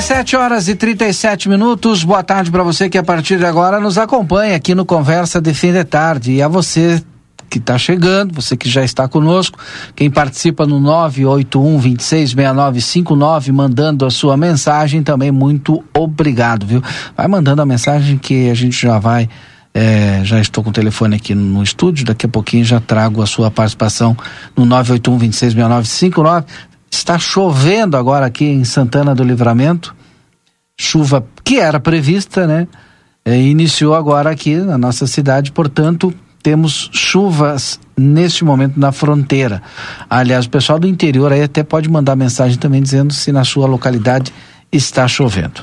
17 horas e 37 minutos. Boa tarde para você que a partir de agora nos acompanha aqui no Conversa de Fim de Tarde. E a você que está chegando, você que já está conosco, quem participa no 981 266959 mandando a sua mensagem também, muito obrigado, viu? Vai mandando a mensagem que a gente já vai. É, já estou com o telefone aqui no estúdio, daqui a pouquinho já trago a sua participação no 981 266959 Está chovendo agora aqui em Santana do Livramento. Chuva que era prevista, né? É, iniciou agora aqui na nossa cidade, portanto, temos chuvas neste momento na fronteira. Aliás, o pessoal do interior aí até pode mandar mensagem também dizendo se na sua localidade está chovendo.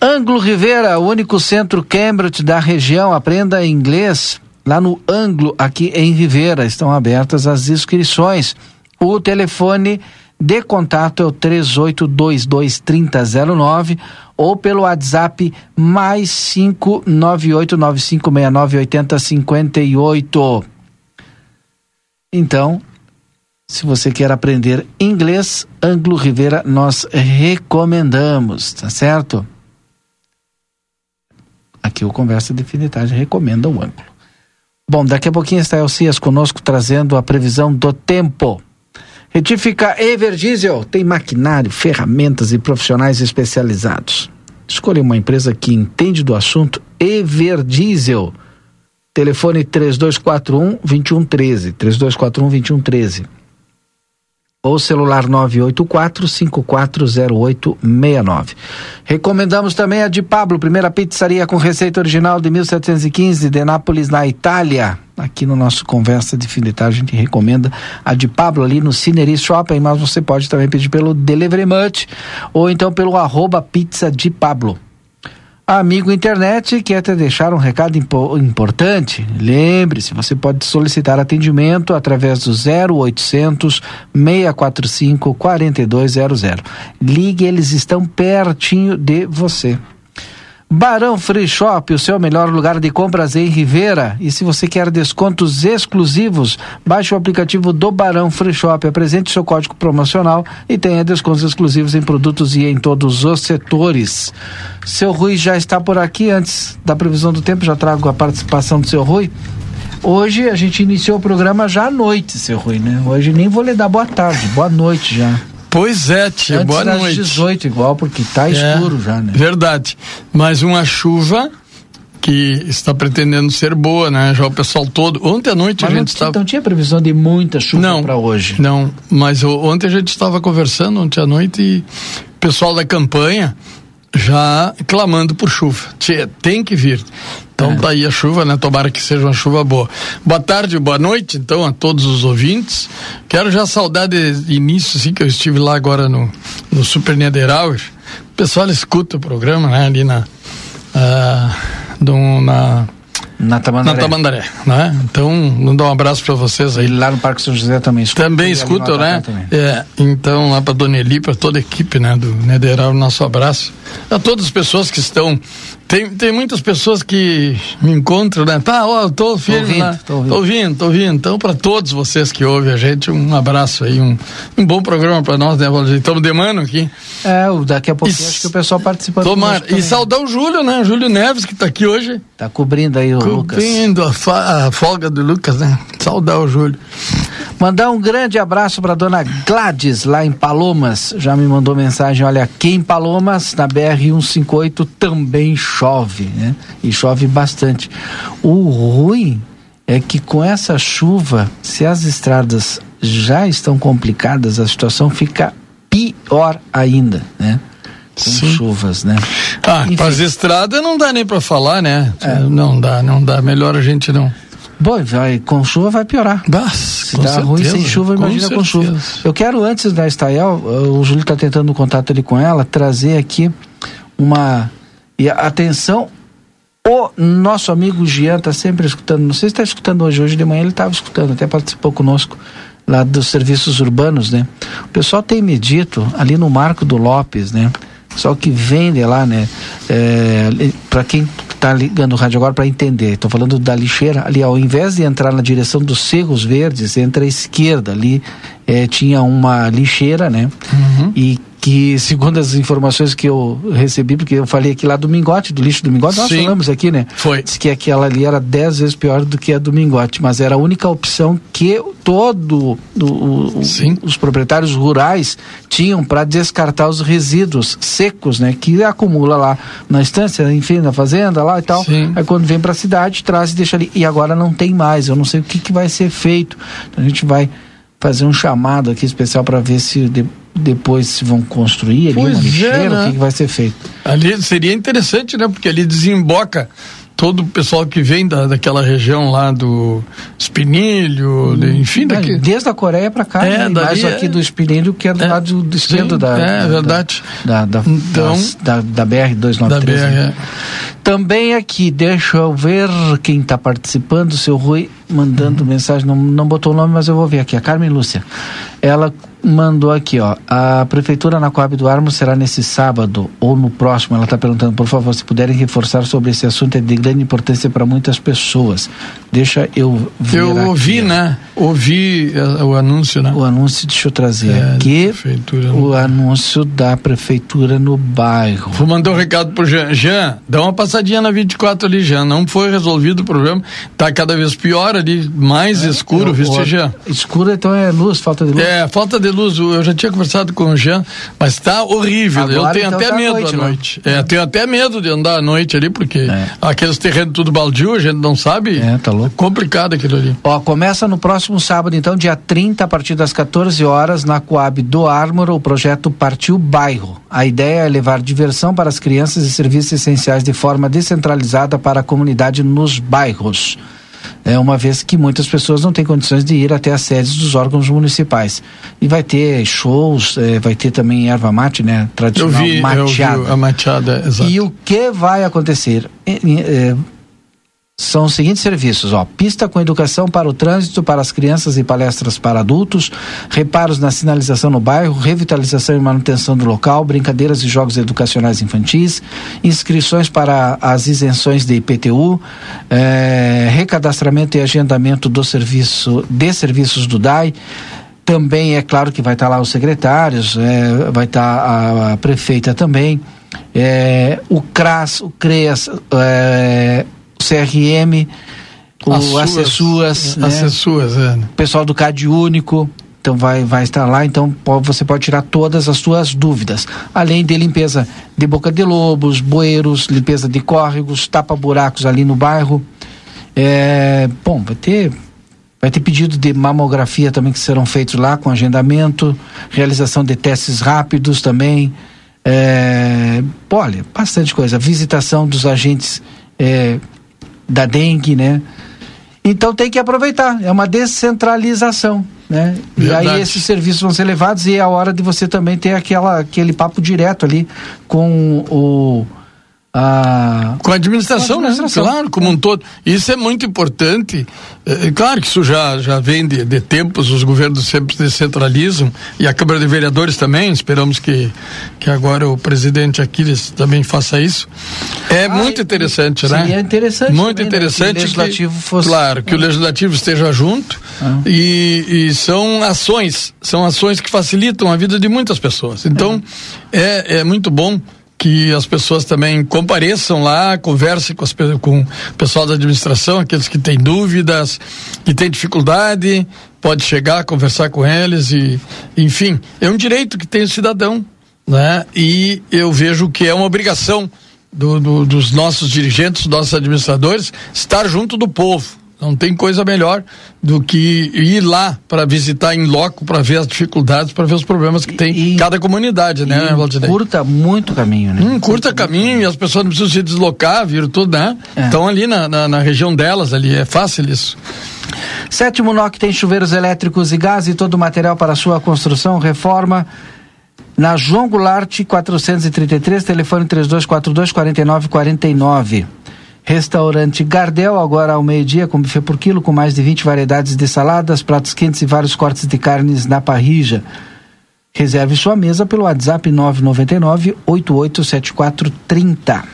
Ângulo Rivera, o único centro Cambridge da região, aprenda inglês. Lá no Ângulo, aqui em Rivera, estão abertas as inscrições. O telefone de contato é o 38223009 ou pelo WhatsApp mais 59895698058. Então, se você quer aprender inglês, Anglo Rivera nós recomendamos, tá certo? Aqui o Conversa Definitária recomenda o ângulo. Bom, daqui a pouquinho está Elcias conosco trazendo a previsão do tempo. Retífica Everdiesel tem maquinário, ferramentas e profissionais especializados. Escolha uma empresa que entende do assunto Everdiesel. Telefone 3241 2113, 3241 2113. Ou celular 984-540869. Recomendamos também a de Pablo, primeira pizzaria com receita original de 1715, de Nápoles, na Itália aqui no nosso Conversa de Fim de Tarde, a gente recomenda a de Pablo ali no Cineri Shopping, mas você pode também pedir pelo Delivery Much ou então pelo arroba pizza de Pablo. Amigo internet, quer te deixar um recado impo importante? Lembre-se, você pode solicitar atendimento através do 0800 645 4200. Ligue, eles estão pertinho de você. Barão Free Shop, o seu melhor lugar de compras em Rivera. E se você quer descontos exclusivos, baixe o aplicativo do Barão Free Shop, apresente seu código promocional e tenha descontos exclusivos em produtos e em todos os setores. Seu Rui já está por aqui. Antes da previsão do tempo, já trago a participação do seu Rui. Hoje a gente iniciou o programa já à noite, seu Rui, né? Hoje nem vou lhe dar boa tarde, boa noite já. Pois é, tia, Antes boa das noite. 18 igual, porque tá escuro já, né? Verdade. Mas uma chuva que está pretendendo ser boa, né? Já o pessoal todo. Ontem à noite Mas a gente estava. não tinha previsão de muita chuva para hoje. Não, mas ontem a gente estava conversando, ontem à noite, e o pessoal da campanha já clamando por chuva. Tia, tem que vir. Então É. tá aí a chuva, né? Tomara que seja uma chuva boa. Boa tarde, boa noite, então, a todos os ouvintes. Quero já saudar de início, assim, que eu estive lá agora no, no Super Niederauer. O pessoal escuta o programa, né? Ali na. ah, do- na Na Tamandaré. na Tamandaré, né? Então, mandar um abraço para vocês aí. E lá no Parque São José também escuta. Também escutam, né? Também. É, então, lá para Dona Eli, para toda a equipe, né, do Nederal, nosso abraço. A todas as pessoas que estão. Tem, tem muitas pessoas que me encontram, né? Tá, ó, eu tô firme ouvindo, lá. tô ouvindo. Tô ouvindo, tô ouvindo. Então, para todos vocês que ouvem a gente, um abraço aí, um, um bom programa para nós, né, Valdir? Estamos de mano aqui. É, daqui a pouquinho Isso. acho que o pessoal participando. Tomara. E saudar o Júlio, né? Júlio Neves, que tá aqui hoje. Tá cobrindo aí o Lucas. Cobrindo a, a folga do Lucas, né? Saudar o Júlio. Mandar um grande abraço para dona Gladys, lá em Palomas. Já me mandou mensagem: olha, aqui em Palomas, na BR-158, também chove, né? E chove bastante. O ruim é que com essa chuva, se as estradas já estão complicadas, a situação fica pior ainda, né? Com Sim. chuvas, né? Ah, para as estradas não dá nem para falar, né? É. Não dá, não dá. Melhor a gente não. Bom, vai, com chuva vai piorar. Bah, Se dá certeza, ruim sem chuva, imagina com, com chuva. Eu quero, antes da Estael, o Júlio está tentando contato ali com ela, trazer aqui uma. E atenção, o nosso amigo Jean está sempre escutando, não sei se está escutando hoje, hoje de manhã ele estava escutando, até participou conosco lá dos serviços urbanos, né? O pessoal tem me dito ali no Marco do Lopes, né? Só que vende lá, né? É, para quem está ligando o rádio agora para entender, estou falando da lixeira, ali ao invés de entrar na direção dos Cerros Verdes, entra à esquerda, ali é, tinha uma lixeira, né? Uhum. E que, segundo as informações que eu recebi, porque eu falei aqui lá do Mingote, do lixo do Mingote, nós Sim. falamos aqui, né? Foi. Diz que aquela ali era dez vezes pior do que a do Mingote, mas era a única opção que todo o, o, os proprietários rurais tinham para descartar os resíduos secos, né? Que acumula lá na estância, enfim, na fazenda lá e tal. Sim. Aí quando vem para a cidade, traz e deixa ali. E agora não tem mais, eu não sei o que, que vai ser feito. Então a gente vai fazer um chamado aqui especial para ver se de, depois se vão construir ali pois uma lixeira, é, né? o que, que vai ser feito. Ali seria interessante, né? Porque ali desemboca todo o pessoal que vem da, daquela região lá do Espinilho, hum, enfim. Daqui... Desde a Coreia para cá, é, né? mais aqui é... do Espinilho, que é do é, lado do esquerdo sim, da, é, da, verdade. Da, da, então, da, da BR-293. Da BR, né? é. Também aqui, deixa eu ver quem está participando, seu Rui, mandando uhum. mensagem, não, não botou o nome, mas eu vou ver aqui, a Carmen Lúcia. Ela mandou aqui, ó. A prefeitura na Coab do Armo será nesse sábado ou no próximo. Ela está perguntando, por favor, se puderem reforçar sobre esse assunto, é de grande importância para muitas pessoas. Deixa eu ver. Eu ouvi, aqui, né? Ouvi uh, o anúncio, né? O anúncio, deixa eu trazer é, aqui. O anúncio da prefeitura no bairro. Vou mandar um recado pro Jean. Jean, dá uma passadinha na 24 ali, Jean. Não foi resolvido o problema. Tá cada vez pior ali, mais é, escuro, viu, Jean? Escuro então é luz, falta de luz. É, falta de luz. Eu já tinha conversado com o Jean, mas está horrível. Agora, eu tenho então até tá medo noite, à noite. É, tenho até medo de andar à noite ali, porque é. aqueles terrenos tudo baldio, a gente não sabe. É, tá louco. complicado aquilo ali. Ó, começa no próximo sábado, então, dia 30, a partir das 14 horas, na Coab do Ármor, o projeto Partiu Bairro. A ideia é levar diversão para as crianças e serviços essenciais de forma descentralizada para a comunidade nos bairros é, uma vez que muitas pessoas não têm condições de ir até as sedes dos órgãos municipais. E vai ter shows, é, vai ter também erva mate, né? Tradicional eu vi, mateada. Eu vi a mateada, exato. E o que vai acontecer? É, é, são os seguintes serviços, ó, pista com educação para o trânsito para as crianças e palestras para adultos, reparos na sinalização no bairro, revitalização e manutenção do local, brincadeiras e jogos educacionais infantis, inscrições para as isenções de IPTU, eh, recadastramento e agendamento do serviço de serviços do DAI, também é claro que vai estar lá os secretários, é, vai estar a, a prefeita também, é, o CRAS, o CREAS, é, CRM, o Acessuas, né? Acessuas, é. o pessoal do CAD Único. Então vai, vai estar lá, então você pode tirar todas as suas dúvidas. Além de limpeza de boca de lobos, bueiros, limpeza de córregos, tapa-buracos ali no bairro. É, bom, vai ter Vai ter pedido de mamografia também que serão feitos lá com agendamento, realização de testes rápidos também. É, olha, bastante coisa. Visitação dos agentes é, da dengue, né? Então tem que aproveitar, é uma descentralização, né? Verdade. E aí esses serviços vão ser levados e é a hora de você também ter aquela, aquele papo direto ali com o a... Com a administração, com a administração. Né? Claro, como um todo. Isso é muito importante. É, é, claro que isso já, já vem de, de, tempos, os governos sempre descentralizam, e a Câmara de Vereadores também, esperamos que, que agora o presidente Aquiles também faça isso. É ah, muito interessante, seria né? Seria interessante. Muito também, interessante. Né? Que o legislativo que, fosse. Claro, que o legislativo esteja junto, ah. e, e, são ações, são ações que facilitam a vida de muitas pessoas. Então, é, é, é muito bom que as pessoas também compareçam lá, conversem com, as, com o pessoal da administração, aqueles que têm dúvidas, que têm dificuldade, pode chegar, conversar com eles e, enfim, é um direito que tem o cidadão, né? E eu vejo que é uma obrigação do, do, dos nossos dirigentes, dos nossos administradores, estar junto do povo. Não tem coisa melhor do que ir lá para visitar em loco, para ver as dificuldades, para ver os problemas que tem e, cada comunidade, né, Valdinei? Curta muito caminho, né? Hum, curta caminho e as pessoas não precisam se deslocar, viram tudo, né? É. Estão ali na, na, na, região delas, ali, é fácil isso. Sétimo NOC tem chuveiros elétricos e gás e todo o material para sua construção, reforma. Na João Goulart, 433, telefone 3242 4949. Restaurante Gardel, agora ao meio-dia, com buffet por quilo, com mais de 20 variedades de saladas, pratos quentes e vários cortes de carnes na parrija. Reserve sua mesa pelo WhatsApp 999 887430.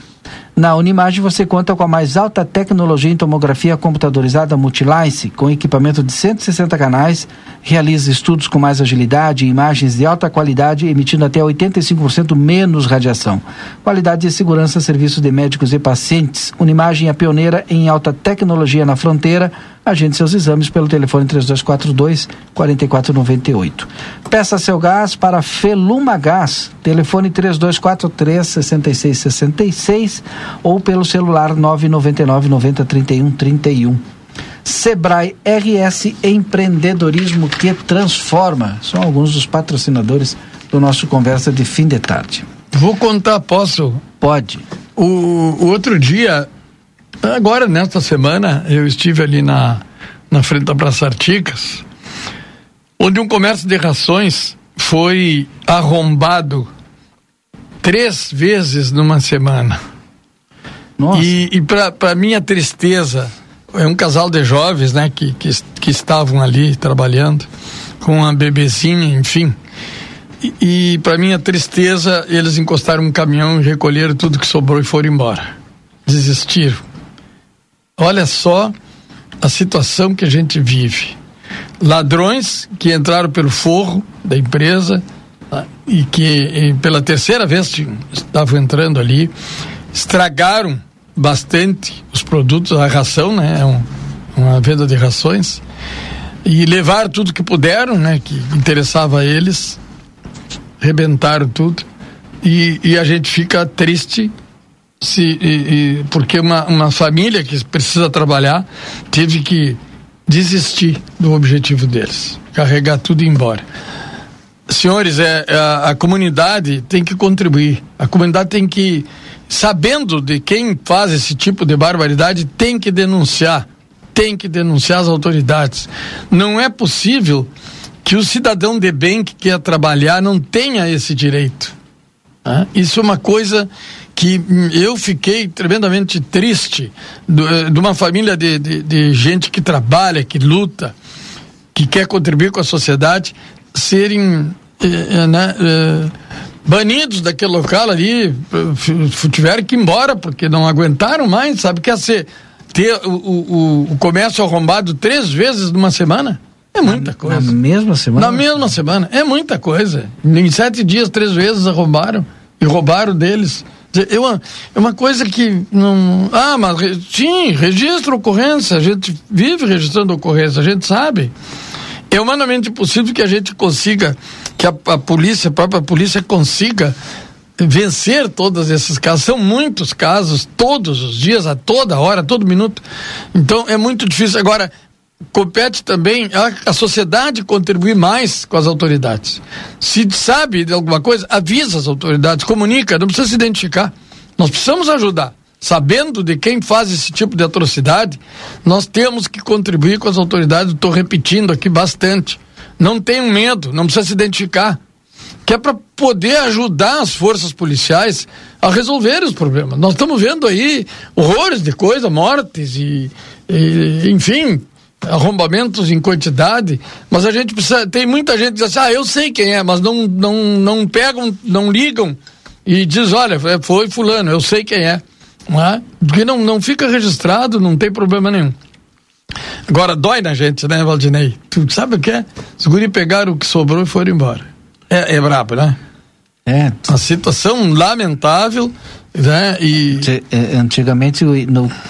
Na Unimagem você conta com a mais alta tecnologia em tomografia computadorizada Multilice, com equipamento de 160 canais, realiza estudos com mais agilidade e imagens de alta qualidade, emitindo até 85% menos radiação. Qualidade e segurança, serviços de médicos e pacientes. Unimagem é pioneira em alta tecnologia na fronteira Agende seus exames pelo telefone 3242 4498. Peça seu gás para Feluma Gás, telefone 3243 6666 ou pelo celular 999 90 31 31. Sebrae RS Empreendedorismo que transforma. São alguns dos patrocinadores do nosso conversa de fim de tarde. Vou contar, posso? Pode. O, o outro dia Agora, nesta semana, eu estive ali na, na frente da Praça Articas, onde um comércio de rações foi arrombado três vezes numa semana. Nossa. E, e para minha tristeza, é um casal de jovens, né, que, que, que estavam ali trabalhando com uma bebezinha, enfim. E, e para minha tristeza, eles encostaram um caminhão recolheram tudo que sobrou e foram embora. Desistiram. Olha só a situação que a gente vive. Ladrões que entraram pelo forro da empresa tá? e que e pela terceira vez estavam entrando ali, estragaram bastante os produtos, a ração, né? É um, uma venda de rações e levaram tudo que puderam, né? Que interessava a eles, rebentaram tudo e, e a gente fica triste se, e, e, porque uma, uma família que precisa trabalhar teve que desistir do objetivo deles, carregar tudo embora. Senhores, é, é, a, a comunidade tem que contribuir, a comunidade tem que, sabendo de quem faz esse tipo de barbaridade, tem que denunciar, tem que denunciar as autoridades. Não é possível que o cidadão de bem que quer trabalhar não tenha esse direito. Né? Isso é uma coisa que eu fiquei tremendamente triste eh, de uma família de, de, de, gente que trabalha, que luta, que quer contribuir com a sociedade, serem eh, né, eh, banidos daquele local ali, tiveram que ir embora porque não aguentaram mais, sabe? Quer ser ter o, o, o comércio arrombado três vezes numa semana? É muita na, coisa. Na mesma semana? Na mesma semana. É muita coisa. Em sete dias, três vezes arrombaram. E roubaram deles. É uma, é uma coisa que não. Ah, mas sim, registra ocorrência, a gente vive registrando ocorrência, a gente sabe. É humanamente possível que a gente consiga, que a, a polícia, a própria polícia consiga vencer todos esses casos. São muitos casos, todos os dias, a toda hora, a todo minuto. Então é muito difícil. Agora, compete também a, a, sociedade contribuir mais com as autoridades. Se sabe de alguma coisa, avisa as autoridades, comunica, não precisa se identificar. Nós precisamos ajudar. Sabendo de quem faz esse tipo de atrocidade, nós temos que contribuir com as autoridades. Estou repetindo aqui bastante. Não tenham medo, não precisa se identificar. Que é para poder ajudar as forças policiais a resolver os problemas. Nós estamos vendo aí horrores de coisa, mortes e, e enfim, arrombamentos em quantidade, mas a gente precisa. Tem muita gente que diz assim, ah, eu sei quem é, mas não, não, não pegam, não ligam e diz, olha, foi fulano, eu sei quem é. Não é? Porque não, não fica registrado, não tem problema nenhum. Agora dói na gente, né, Valdinei? Tu sabe o que é? Os guri pegaram o que sobrou e foram embora. É, é brabo, né? É. A situação lamentável, né? E é, antigamente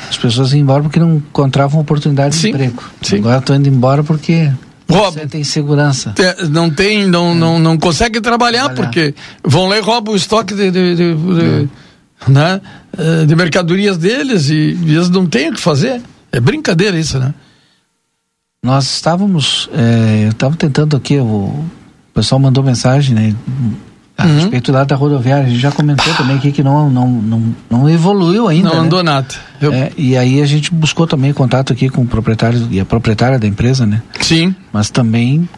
as pessoas iam embora porque não encontravam oportunidade sim, de emprego. Sim. Agora estão indo embora porque Rouba. Sentem segurança. Não tem, não, é. não, não consegue trabalhar, trabalhar, porque vão lá e roubam o estoque de, de, de, de é. né, eh, de mercadorias deles e, eles não têm o que fazer. É brincadeira isso, né? Nós estávamos, é, eu estava tentando aqui, o pessoal mandou mensagem, né? A uhum. respeito lá da rodoviária, a gente já comentou também aqui que não, não, não, não evoluiu ainda. Não né? andou nada. Eu... É, e aí a gente buscou também contato aqui com o proprietário e a proprietária da empresa, né? Sim. Mas também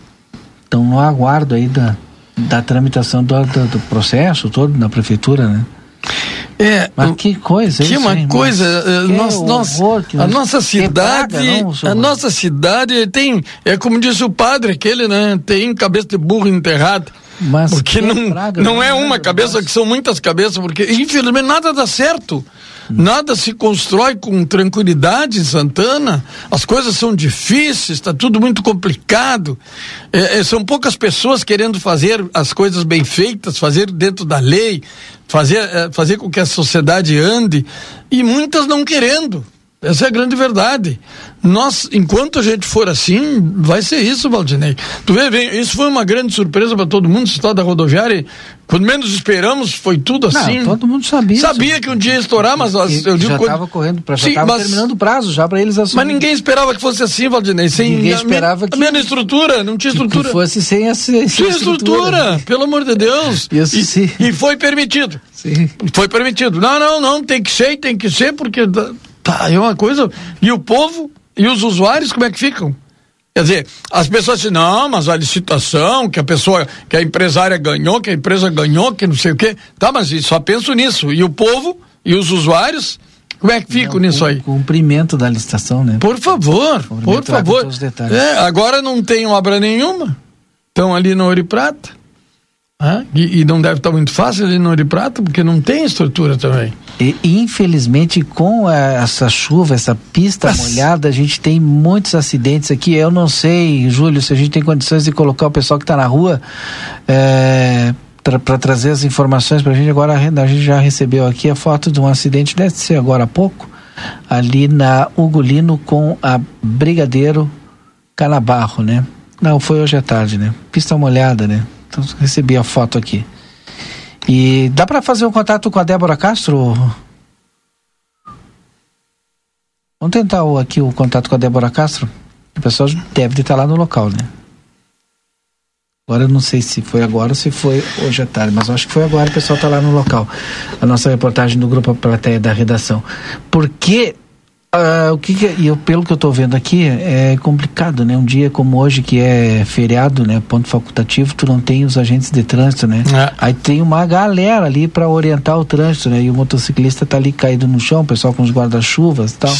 estão no aguardo aí da, da tramitação do, do, do processo todo na prefeitura, né? É, mas que coisa que isso, uma hein, coisa uh, nós, nós, a nossa cidade praga, não, a nossa cidade tem é como disse o padre aquele né tem cabeça de burro enterrada mas porque não, praga, não é uma cabeça, que são muitas cabeças, porque infelizmente nada dá certo. Nada se constrói com tranquilidade em Santana. As coisas são difíceis, está tudo muito complicado. É, é, são poucas pessoas querendo fazer as coisas bem feitas, fazer dentro da lei, fazer, é, fazer com que a sociedade ande, e muitas não querendo. Essa é a grande verdade. Nós, enquanto a gente for assim, vai ser isso, Valdinei. Tu vê, vem, isso foi uma grande surpresa para todo mundo, esse da rodoviária. Quando menos esperamos, foi tudo assim. Não, todo mundo sabia. Sabia que um dia ia estourar, mas e, eu digo. Já estava quando... correndo para já estava terminando o prazo já para eles assumir. Mas ninguém esperava que fosse assim, Valdinei. Sem ninguém esperava a, que. A mesma estrutura, não tinha estrutura. Que fosse sem essa. Tinha estrutura, estrutura pelo amor de Deus. Isso e, sim. E foi permitido. Sim. Foi permitido. Não, não, não, tem que ser, tem que ser, porque Tá, é uma coisa. E o povo e os usuários, como é que ficam? Quer dizer, as pessoas dizem, não, mas a licitação, que a pessoa, que a empresária ganhou, que a empresa ganhou, que não sei o quê. Tá, mas só penso nisso. E o povo e os usuários, como é que ficam nisso aí? Cumprimento da licitação, né? Por favor, por favor. É, agora não tem obra nenhuma. Estão ali no Ouro e Prata. Ah, e, e, não deve estar muito fácil ali no Ouro Prata, porque não tem estrutura também. E, infelizmente, com a, essa chuva, essa pista molhada, a gente tem muitos acidentes aqui. Eu não sei, Júlio, se a gente tem condições de colocar o pessoal que está na rua é, para trazer as informações para a gente. Agora a gente já recebeu aqui a foto de um acidente, deve ser agora há pouco, ali na Ugolino com a Brigadeiro Canabarro, né? Não, foi hoje à tarde, né? Pista molhada, né? Então, recebi a foto aqui. E dá para fazer um contato com a Débora Castro? Vamos tentar aqui o contato com a Débora Castro? O pessoal deve estar lá no local, né? Agora eu não sei se foi agora ou se foi hoje à tarde, mas acho que foi agora, o pessoal está lá no local. A nossa reportagem do Grupo Plateia da Redação. Porque Uh, o que, que é, eu, pelo que eu estou vendo aqui é complicado, né? Um dia como hoje que é feriado, né? Ponto facultativo, tu não tem os agentes de trânsito, né? É. Aí tem uma galera ali para orientar o trânsito, né? E o motociclista está ali caído no chão, o pessoal com os guarda-chuvas e tal.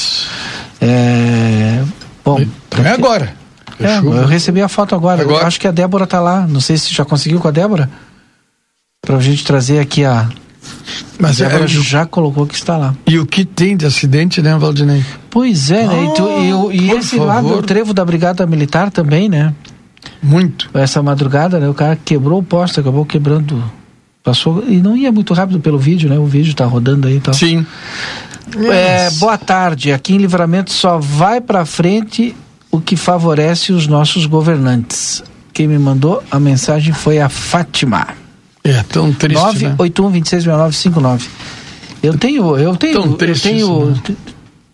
É, bom. É agora. É, eu recebi a foto agora. agora. Eu acho que a Débora está lá. Não sei se já conseguiu com a Débora. Para a gente trazer aqui a, mas agora é, já colocou que está lá. E o que tem de acidente, né, Valdinei? Pois é, né? E, tu, e, e esse favor. lado, o trevo da Brigada Militar também, né? Muito. Essa madrugada, né? O cara quebrou o poste, acabou quebrando. Passou. E não ia muito rápido pelo vídeo, né? O vídeo tá rodando aí e tal. Sim. É, boa tarde. Aqui em Livramento só vai para frente o que favorece os nossos governantes. Quem me mandou a mensagem foi a Fátima. É tão triste. 981 né? 266959. Eu tenho, eu tenho, triste, eu tenho, né?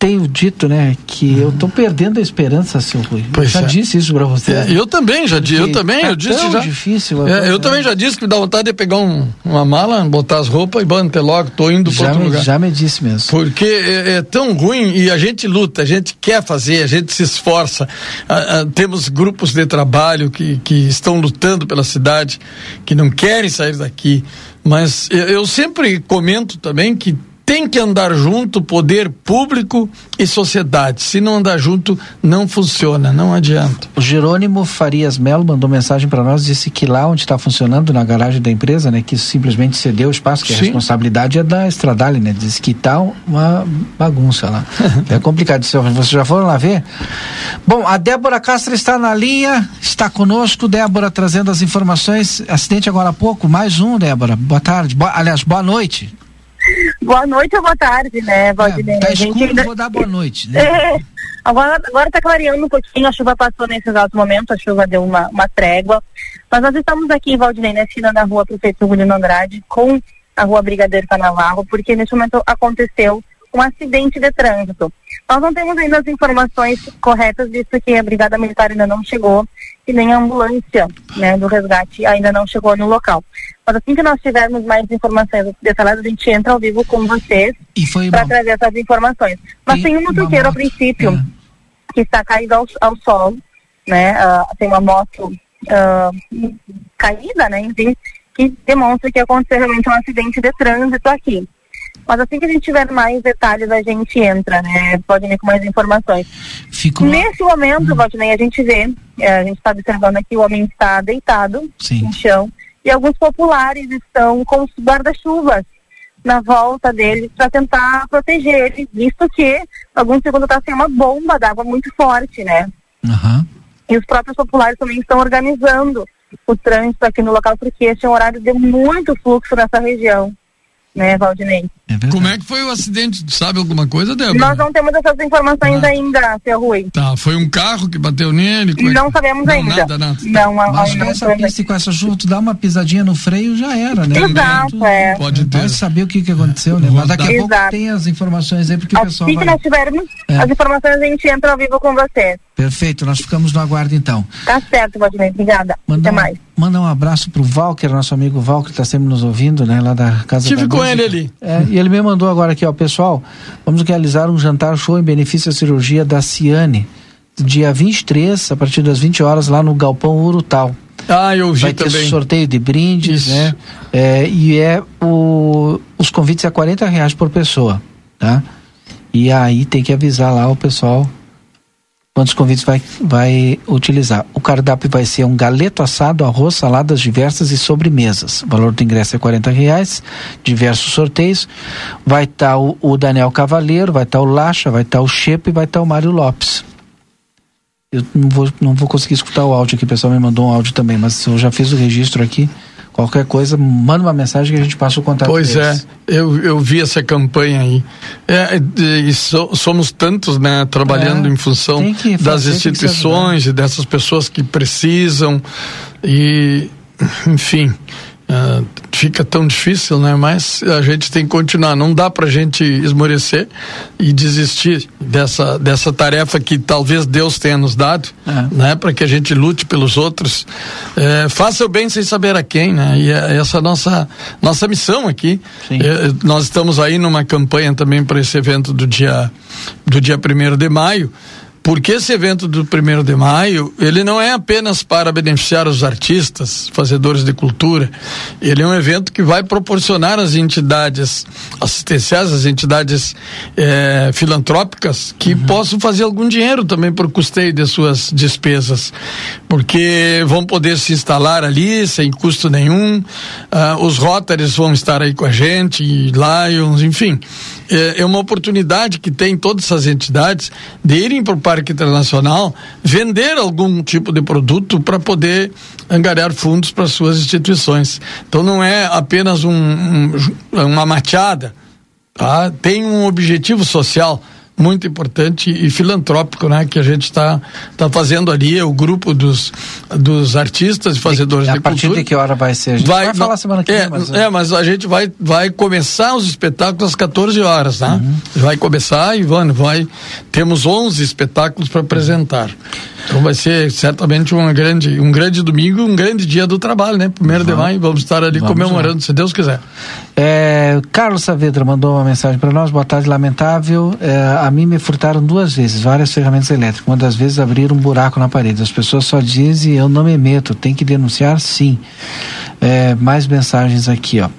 Tenho dito, né, que eu estou perdendo a esperança, seu Rui. Pois já é. disse isso para você. É, eu também já disse, eu também, tá eu disse tão já. difícil. É, eu também já disse que dá vontade de pegar um, uma mala, botar as roupas e banter logo, tô indo para outro me, lugar. Já me disse mesmo. Porque é, é, tão ruim e a gente luta, a gente quer fazer, a gente se esforça. temos grupos de trabalho que, que estão lutando pela cidade, que não querem sair daqui. Mas eu sempre comento também que tem que andar junto poder público e sociedade. Se não andar junto, não funciona, não adianta. O Jerônimo Farias Melo mandou mensagem para nós, disse que lá onde está funcionando, na garagem da empresa, né, que simplesmente cedeu o espaço, que Sim. a responsabilidade é da Estradale, né? Diz que tá uma bagunça lá. é complicado. Vocês já foram lá ver? Bom, a Débora Castro está na linha, está conosco. Débora trazendo as informações. Acidente agora há pouco, mais um, Débora. Boa tarde. Boa, aliás, boa noite. Boa noite ou boa tarde, né, Valdinei? É, tá escuro, ainda... vou dar boa noite, né? É, agora, agora tá clareando um pouquinho, a chuva passou nesse exato momento, a chuva deu uma, uma trégua. Mas nós estamos aqui, Valdinei, na esquina da rua Prefeito Juliano Andrade, com a rua Brigadeiro Canavarro, porque nesse momento aconteceu um acidente de trânsito. Nós não temos ainda as informações corretas, visto que a Brigada Militar ainda não chegou e nem a ambulância né, do resgate ainda não chegou no local. Mas assim que nós tivermos mais informações detalhadas, a gente entra ao vivo com vocês para trazer essas informações. Mas e tem um motoqueiro, a princípio, é. que está caído ao, ao solo, né? Uh, tem uma moto uh, caída, né? Enfim, que demonstra que aconteceu realmente um acidente de trânsito aqui. Mas assim que a gente tiver mais detalhes, a gente entra, né? Pode vir com mais informações. Fico... Nesse momento, hum. Valdinei, a gente vê, é, a gente está observando aqui, o homem está deitado Sim. no chão e alguns populares estão com os guarda-chuvas na volta deles para tentar proteger ele, visto que alguns segundos está sem uma bomba d'água muito forte, né? Uhum. E os próprios populares também estão organizando o trânsito aqui no local, porque esse é um horário de muito fluxo nessa região né, Valdinei? É Como é que foi o acidente? Sabe alguma coisa, Débora? Nós não temos essas informações ah. ainda, seu Rui. Tá, foi um carro que bateu nele? É não sabemos não, ainda. Nada, nada. Não, Mas não, essa pista com essa chuva, tu dá uma pisadinha no freio, já era, né? Exato, tu, é. Pode ter. Vai saber o que que aconteceu, né? Mas daqui a pouco tem as informações aí, porque assim o pessoal Assim que nós tivermos é. as informações, a gente entra ao vivo com você. Perfeito, nós ficamos no aguardo então. Tá certo, Valdinei, obrigada. Manda Até um, mais. Manda um abraço pro Valker, nosso amigo Valker, que está sempre nos ouvindo, né? Lá da Casa Tive da com ele ali. É, e ele me mandou agora aqui, ó, pessoal, vamos realizar um jantar show em benefício à cirurgia da Ciane, dia 23, a partir das 20 horas, lá no Galpão Urutau. Ah, eu vi Vai também. ter sorteio de brindes, Isso. né? É, e é o, os convites a 40 reais por pessoa, tá? E aí tem que avisar lá o pessoal quantos convites vai, vai utilizar. O cardápio vai ser um galeto assado, arroz, saladas diversas e sobremesas. O valor do ingresso é 40 reais, diversos sorteios. Vai estar tá o, o, Daniel Cavaleiro, vai estar tá o Lacha, vai estar tá o Chepe e vai estar tá o Mário Lopes. Eu não vou, não vou conseguir escutar o áudio aqui, o pessoal me mandou um áudio também, mas eu já fiz o registro aqui. Qualquer coisa, manda uma mensagem que a gente passa o contato Pois deles. é, eu, eu vi essa campanha aí. É, e so, somos tantos, né, trabalhando é, em função das instituições e dessas pessoas que precisam. E, enfim, Uh, fica tão difícil, né? Mas a gente tem que continuar. Não dá para a gente esmorecer e desistir dessa, dessa tarefa que talvez Deus tenha nos dado, é. né? Para que a gente lute pelos outros. É, faça o bem sem saber a quem, né? E é essa nossa nossa missão aqui. É, nós estamos aí numa campanha também para esse evento do dia do dia primeiro de maio porque esse evento do primeiro de maio, ele não é apenas para beneficiar os artistas, fazedores de cultura, ele é um evento que vai proporcionar às entidades assistenciais, às entidades eh, filantrópicas, que uhum. possam fazer algum dinheiro também por custeio de suas despesas, porque vão poder se instalar ali sem custo nenhum, uh, os Rotaries vão estar aí com a gente, e Lions, enfim. É, é uma oportunidade que tem todas essas entidades de irem para Parque Internacional vender algum tipo de produto para poder angariar fundos para suas instituições. Então não é apenas um, um, uma machada, tá? tem um objetivo social muito importante e filantrópico, né, que a gente está tá fazendo ali, é o grupo dos, dos artistas e fazedores e, de cultura. A partir de que hora vai ser? A gente vai, vai falar semana que é, vem. Mas... É, mas a gente vai, vai começar os espetáculos às 14 horas, né? Uhum. Vai começar vai, vai, temos 11 espetáculos para apresentar. Então vai ser certamente uma grande, um grande domingo, um grande dia do trabalho, né? Primeiro de maio, vamos estar ali vamos comemorando, lá. se Deus quiser. É, Carlos Saavedra mandou uma mensagem para nós. Boa tarde, lamentável. É, a mim me furtaram duas vezes, várias ferramentas elétricas. Uma das vezes abriram um buraco na parede. As pessoas só dizem eu não me meto. Tem que denunciar, sim. É, mais mensagens aqui, ó.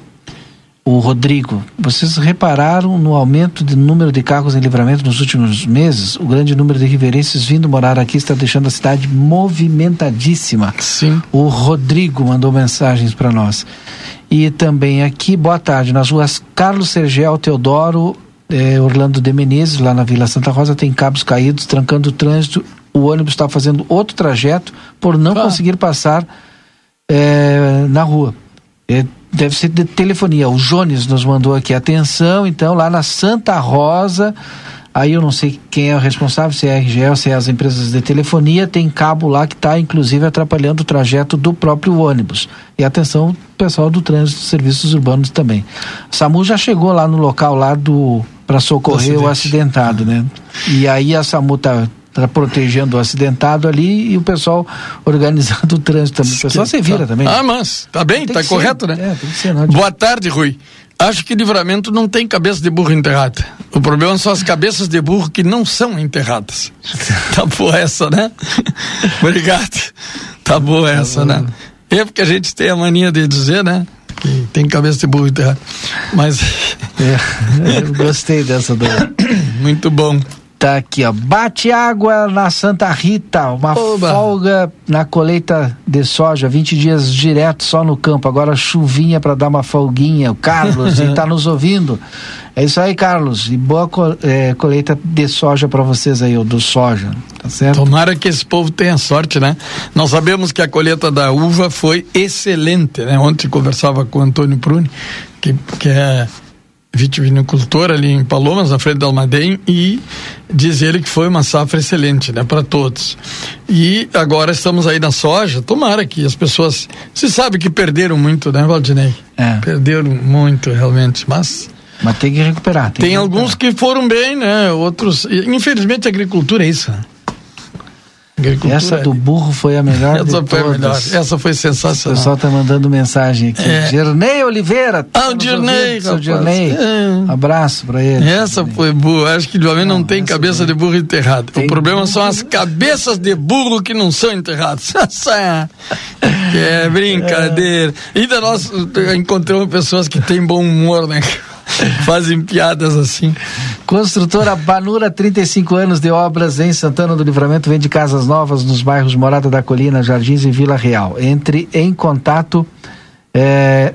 O Rodrigo, vocês repararam no aumento de número de carros em livramento nos últimos meses? O grande número de riverenses vindo morar aqui está deixando a cidade movimentadíssima. Sim. O Rodrigo mandou mensagens para nós. E também aqui, boa tarde, nas ruas Carlos Sergel, Teodoro, eh, Orlando de Menezes, lá na Vila Santa Rosa, tem cabos caídos, trancando o trânsito. O ônibus está fazendo outro trajeto por não Ah. conseguir passar eh, na rua. Eh, deve ser de telefonia. O Jones nos mandou aqui atenção, então, lá na Santa Rosa. Aí eu não sei quem é o responsável, se é a RGE ou se é as empresas de telefonia, tem cabo lá que está inclusive atrapalhando o trajeto do próprio ônibus. E atenção, pessoal do trânsito, serviços urbanos também. O SAMU já chegou lá no local lá do para socorrer o acidente. acidentado, né? E aí a SAMU tá, tá protegendo o acidentado ali e o pessoal organizando o trânsito também. O pessoal se vira também. Ah, mas tá bem, Tem tá que ser, correto, né? é, tem que ser, não. Boa tarde, Rui. Acho que livramento não tem cabeça de burro enterrada. O problema são as cabeças de burro que não são enterradas. tá boa essa, né? Obrigado. Tá boa essa, né? É porque a gente tem a mania de dizer, né? Que tem cabeça de burro enterrada. Mas É, eu gostei dessa do. muito bom. Tá aqui, ó. Bate água na Santa Rita. Uma Oba. folga na colheita de soja. 20 dias direto só no campo. Agora chuvinha para dar uma folguinha. O Carlos, ele tá nos ouvindo. É isso aí, Carlos. E boa co- eh, colheita de soja para vocês aí, o do soja. Tá certo? Tomara que esse povo tenha sorte, né? Nós sabemos que a colheita da uva foi excelente, né? Ontem conversava com o Antônio Pruni, que, que é vitivinicultor ali em Palomas, na frente da Almaden, e diz ele que foi uma safra excelente, né? Para todos. E agora estamos aí na soja, tomara que as pessoas... Se sabe que perderam muito, né, Valdinei? É. Perderam muito, realmente, mas... Mas tem que recuperar. Tem, que alguns recuperar. que foram bem, né? Outros... Infelizmente a agricultura é isso. né? Essa é- do burro foi a melhor de essa foi a todas. melhor. Essa foi O sensacional. pessoal tá mandando mensagem aqui. É. Oliveira. Ah, tá o ouvindo, seu rapaz. Dirnei. É. Abraço pra ele. Essa foi boa. Acho que o homem não, Não, tem cabeça foi- de burro enterrado. Tem o problema burro- são as cabeças de burro que não são enterradas. Essa é brincadeira. Ainda nós encontramos pessoas que têm bom humor, né? Fazem piadas assim. Construtora Banura, 35 anos de obras em Santana do Livramento, vende casas novas nos bairros Morada da Colina, Jardins e Vila Real. Entre em contato. é,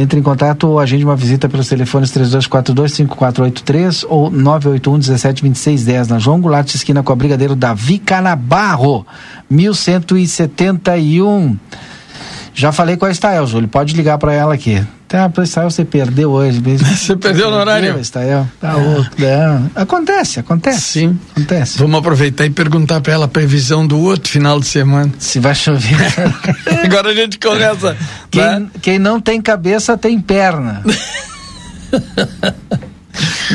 entre em contato ou agende uma visita pelos telefones 3242-5483 ou 981-172610 na João Goulart, esquina com a Brigadeiro Davi Canabarro, 1171. Já falei com a Estael, Júlio. Pode ligar para ela aqui. Tá, pra Estael você perdeu hoje. Você perdeu no horário? Estael. Tá outro. Não. Acontece, acontece. Sim. Acontece. Vamos aproveitar e perguntar para ela a previsão do outro final de semana. Se vai chover. Agora a gente começa. né? quem, quem não tem cabeça tem perna.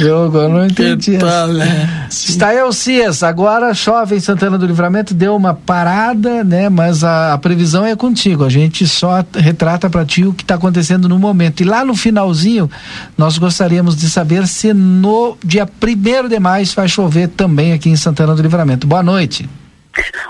Eu agora não entendi. Tal, né? Estael Cias, agora chove em Santana do Livramento, deu uma parada, né? Mas a, a previsão é contigo. A gente só retrata para ti o que está acontecendo no momento. E lá no finalzinho, nós gostaríamos de saber se no dia 1 de maio vai chover também aqui em Santana do Livramento. Boa noite.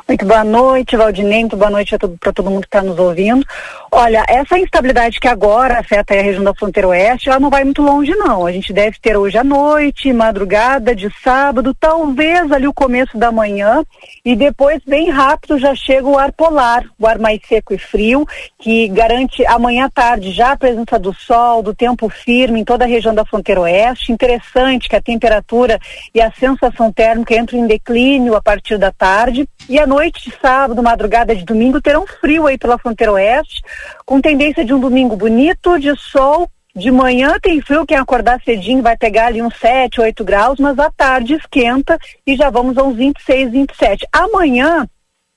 Muito boa noite, Valdinei. Muito boa noite para todo mundo que está nos ouvindo. Olha, essa instabilidade que agora afeta a região da fronteira oeste, ela não vai muito longe, não. A gente deve ter hoje à noite, madrugada de sábado, talvez ali o começo da manhã, e depois, bem rápido, já chega o ar polar, o ar mais seco e frio, que garante amanhã à tarde já a presença do sol, do tempo firme em toda a região da fronteira oeste. Interessante que a temperatura e a sensação térmica entram em declínio a partir da tarde. E à noite de sábado, madrugada de domingo, terão frio aí pela fronteira oeste, com tendência de um domingo bonito, de sol. De manhã tem frio, quem acordar cedinho vai pegar ali uns 7, 8 graus, mas à tarde esquenta e já vamos a uns 26, 27. Amanhã,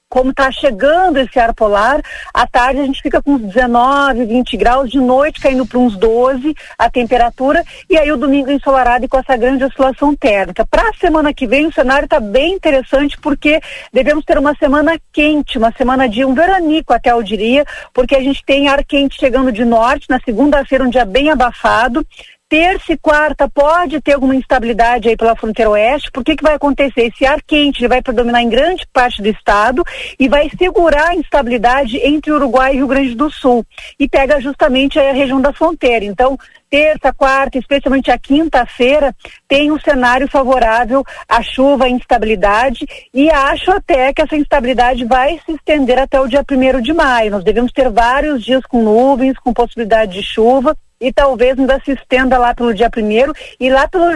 como está chegando esse ar polar, à tarde a gente fica com uns 19, 20 graus, de noite caindo para uns 12 a temperatura, e aí o domingo ensolarado e com essa grande oscilação térmica. Para a semana que vem, o cenário está bem interessante, porque devemos ter uma semana quente, uma semana de um veranico até eu diria, porque a gente tem ar quente chegando de norte, na segunda-feira um dia bem abafado, Terça e quarta pode ter alguma instabilidade aí pela fronteira oeste. Por que que vai acontecer? Esse ar quente ele vai predominar em grande parte do estado e vai segurar a instabilidade entre Uruguai e Rio Grande do Sul e pega justamente a região da fronteira. Então, terça, quarta, especialmente a quinta-feira, tem um cenário favorável à chuva, à instabilidade, e acho até que essa instabilidade vai se estender até o dia primeiro de maio. Nós devemos ter vários dias com nuvens, com possibilidade de chuva, e talvez ainda se estenda lá pelo dia primeiro e lá pelo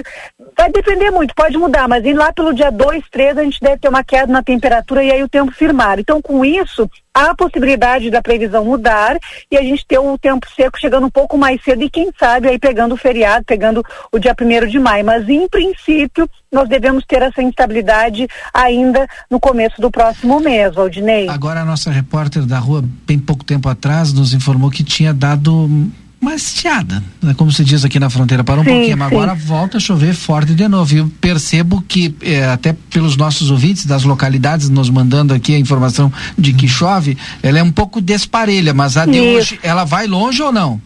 vai depender muito, pode mudar, mas lá pelo dia 2, 3 a gente deve ter uma queda na temperatura e aí o tempo firmar. Então, com isso, há a possibilidade da previsão mudar e a gente ter o tempo seco chegando um pouco mais cedo e quem sabe aí pegando o feriado, pegando o dia primeiro de maio. Mas em princípio, nós devemos ter essa instabilidade ainda no começo do próximo mês, Valdinei. Agora a nossa repórter da rua, bem pouco tempo atrás, nos informou que tinha dado uma estiada, né? como se diz aqui na fronteira, para um sim, pouquinho, mas sim. agora volta a chover forte de novo. E eu percebo que, é, até pelos nossos ouvintes das localidades nos mandando aqui a informação de que chove, ela é um pouco desparelha, mas a de Isso. hoje, ela vai longe ou não?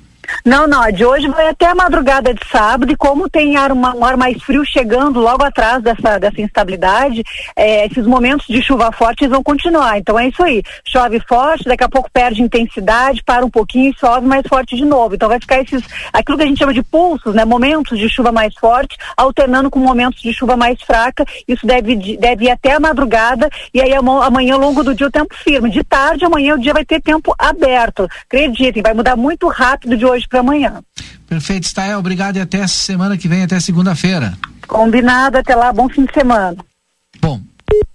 Não, não, a de hoje vai até a madrugada de sábado e como tem ar, uma, um ar mais frio chegando logo atrás dessa, dessa instabilidade, é, esses momentos de chuva forte vão continuar. Então é isso aí. Chove forte, daqui a pouco perde intensidade, para um pouquinho e chove mais forte de novo. Então vai ficar esses, aquilo que a gente chama de pulsos, né? Momentos de chuva mais forte, alternando com momentos de chuva mais fraca. Isso deve, deve ir até a madrugada e aí amanhã, ao longo do dia, o tempo firme. De tarde, amanhã o dia vai ter tempo aberto. Acreditem, vai mudar muito rápido de hoje hoje para amanhã. Perfeito, Stael, obrigado e até semana que vem, até segunda-feira. Combinado, até lá, bom fim de semana. Bom,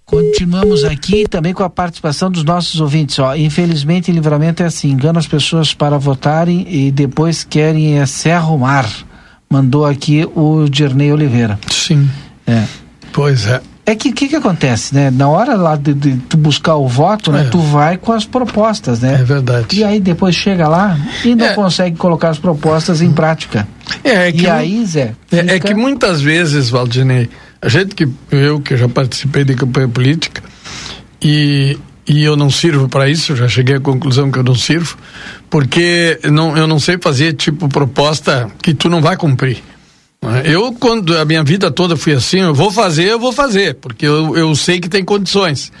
Continuamos aqui também com a participação dos nossos ouvintes. Ó, infelizmente, livramento é assim: engana as pessoas para votarem e depois querem é, se arrumar. Mandou aqui o Dirnei Oliveira. Sim. É. Pois é. É que o que, que acontece, né? Na hora lá de, de tu buscar o voto, né? É. Tu vai com as propostas, né? É verdade. E aí depois chega lá e não é. consegue colocar as propostas em prática. É, é que e aí, Zé? Fica... É, é, que muitas vezes, Valdinei, a gente que eu que já participei de campanha política e e eu não sirvo para isso, já cheguei à conclusão que eu não sirvo, porque não, eu não sei fazer tipo proposta que tu não vai cumprir. Eu, quando a minha vida toda fui assim, eu vou fazer, eu vou fazer, porque eu, eu sei que tem condições.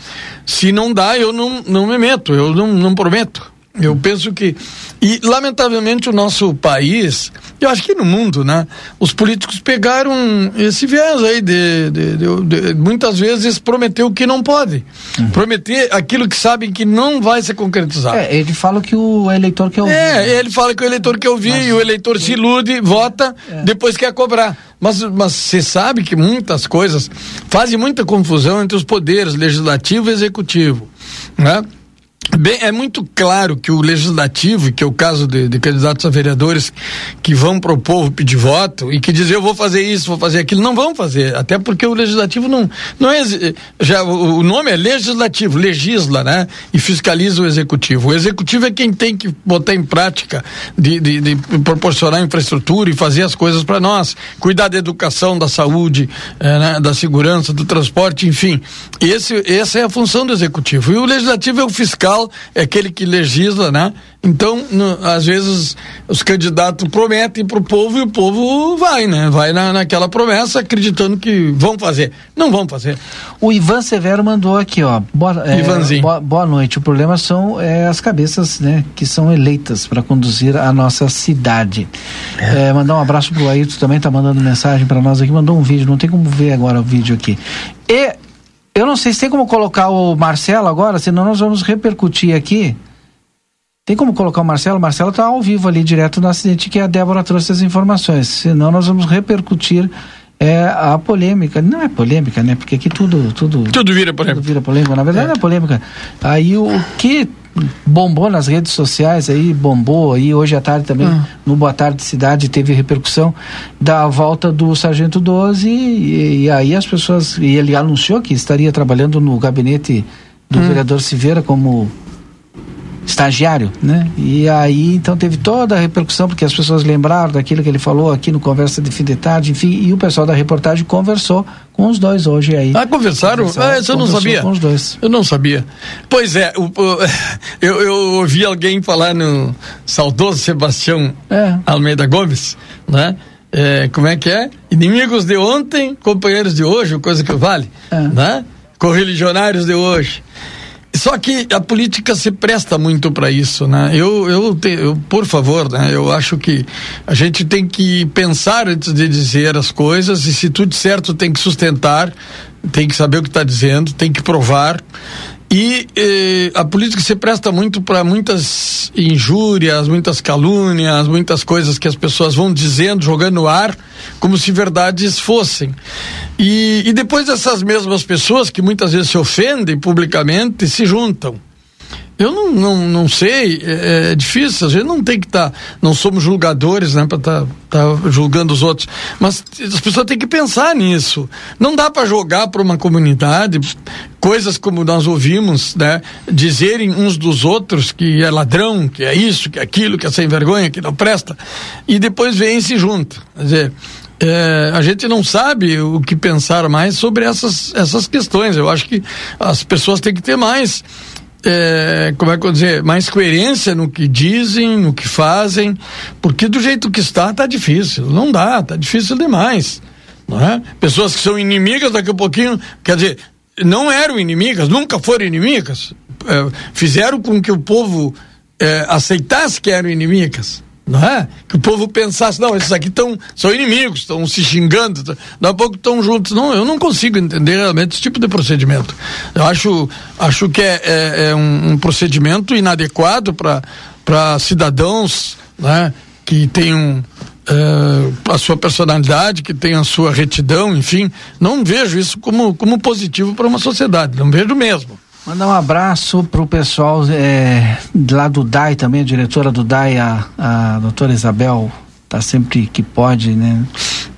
Se não dá, eu não, não me meto, eu não, não prometo. Eu penso que. E, lamentavelmente, o nosso país, eu acho que no mundo, né? Os políticos pegaram esse viés aí de, de, de, de muitas vezes prometer o que não pode. Uhum. Prometer aquilo que sabem que não vai se concretizar. É, ele fala que o eleitor quer ouvir. É, né? ele fala que o eleitor quer ouvir mas, e o eleitor se ilude, vota, é. depois quer cobrar. Mas você sabe que muitas coisas fazem muita confusão entre os poderes legislativo e executivo. Né? Bem, é muito claro que o legislativo, que é o caso de, de, candidatos a vereadores que vão para o povo pedir voto e que dizem eu vou fazer isso, vou fazer aquilo, não vão fazer, até porque o legislativo não, não é, já o nome é legislativo, legisla, né? E fiscaliza o executivo. O executivo é quem tem que botar em prática de, de, de proporcionar infraestrutura e fazer as coisas para nós, cuidar da educação, da saúde, eh, né? da segurança, do transporte, enfim. Esse, essa é a função do executivo. E o legislativo é o fiscal é aquele que legisla, né? Então, no, às vezes, os candidatos prometem para o povo e o povo vai, né? Vai na, naquela promessa acreditando que vão fazer. Não vão fazer. O Ivan Severo mandou aqui, ó. Boa, é, Ivanzinho. Boa, boa, noite. O problema são é, as cabeças, né? Que são eleitas para conduzir a nossa cidade. É. É, mandar um abraço pro Ayrton também, tá mandando mensagem para nós aqui, mandou um vídeo, não tem como ver agora o vídeo aqui. E eu não sei se tem como colocar o Marcelo agora, senão nós vamos repercutir aqui. Tem como colocar o Marcelo? O Marcelo está ao vivo ali, direto no acidente que a Débora trouxe as informações. Senão nós vamos repercutir é, a polêmica. Não é polêmica, né? Porque aqui tudo. Tudo, tudo vira polêmica. Tudo vira polêmica. Na verdade é, é polêmica. Aí o que bombou nas redes sociais aí, bombou aí hoje à tarde também, ah. no Boa Tarde Cidade teve repercussão da volta do Sargento 12 e, e, aí as pessoas, e ele anunciou que estaria trabalhando no gabinete do hum. vereador Silveira como estagiário, né? E aí então teve toda a repercussão porque as pessoas lembraram daquilo que ele falou aqui no conversa de fim de tarde, enfim, e o pessoal da reportagem conversou com os dois hoje aí. Ah, conversaram? conversaram ah, isso eu não sabia. Com os dois. Eu não sabia. Pois é, o, o, eu, eu ouvi alguém falar no saudoso Sebastião é. Almeida Gomes, né? é, como é que é? Inimigos de ontem, companheiros de hoje, coisa que vale, é. né? Correligionários de hoje. Só que a política se presta muito para isso, né? Eu, eu, te, eu, por favor, né? Eu acho que a gente tem que pensar antes de dizer as coisas e se tudo certo tem que sustentar, tem que saber o que está dizendo, tem que provar e eh, a política se presta muito para muitas injúrias, muitas calúnias, muitas coisas que as pessoas vão dizendo, jogando no ar, como se verdades fossem. E, e depois essas mesmas pessoas, que muitas vezes se ofendem publicamente, se juntam. Eu não, não, não sei, é, é difícil, a gente não tem que estar, tá, não somos julgadores, né, para estar tá, tá julgando os outros, mas as pessoas têm que pensar nisso. Não dá para jogar para uma comunidade coisas como nós ouvimos, né, dizerem uns dos outros que é ladrão, que é isso, que é aquilo, que é sem vergonha, que não presta, e depois vem e se junta. Quer dizer, é, a gente não sabe o que pensar mais sobre essas, essas questões. Eu acho que as pessoas têm que ter mais é, como é que eu dizer, mais coerência no que dizem, no que fazem, porque do jeito que está, tá difícil. Não dá, tá difícil demais. É? Pessoas que são inimigas daqui a pouquinho, quer dizer, não eram inimigas, nunca foram inimigas, é, fizeram com que o povo é, aceitasse que eram inimigas não é? Que o povo pensasse, não, esses aqui tão, são inimigos, estão se xingando, daqui a pouco estão juntos. Não, eu não consigo entender realmente esse tipo de procedimento. Eu acho, acho que é, é, é um, um, procedimento inadequado para cidadãos né, que tenham é, a sua personalidade, que tenham a sua retidão, enfim. Não vejo isso como, como positivo para uma sociedade, não vejo mesmo. Mandar um abraço para o pessoal é, lá do DAI também, a diretora do DAI, a, a doutora Isabel, tá sempre que pode, né?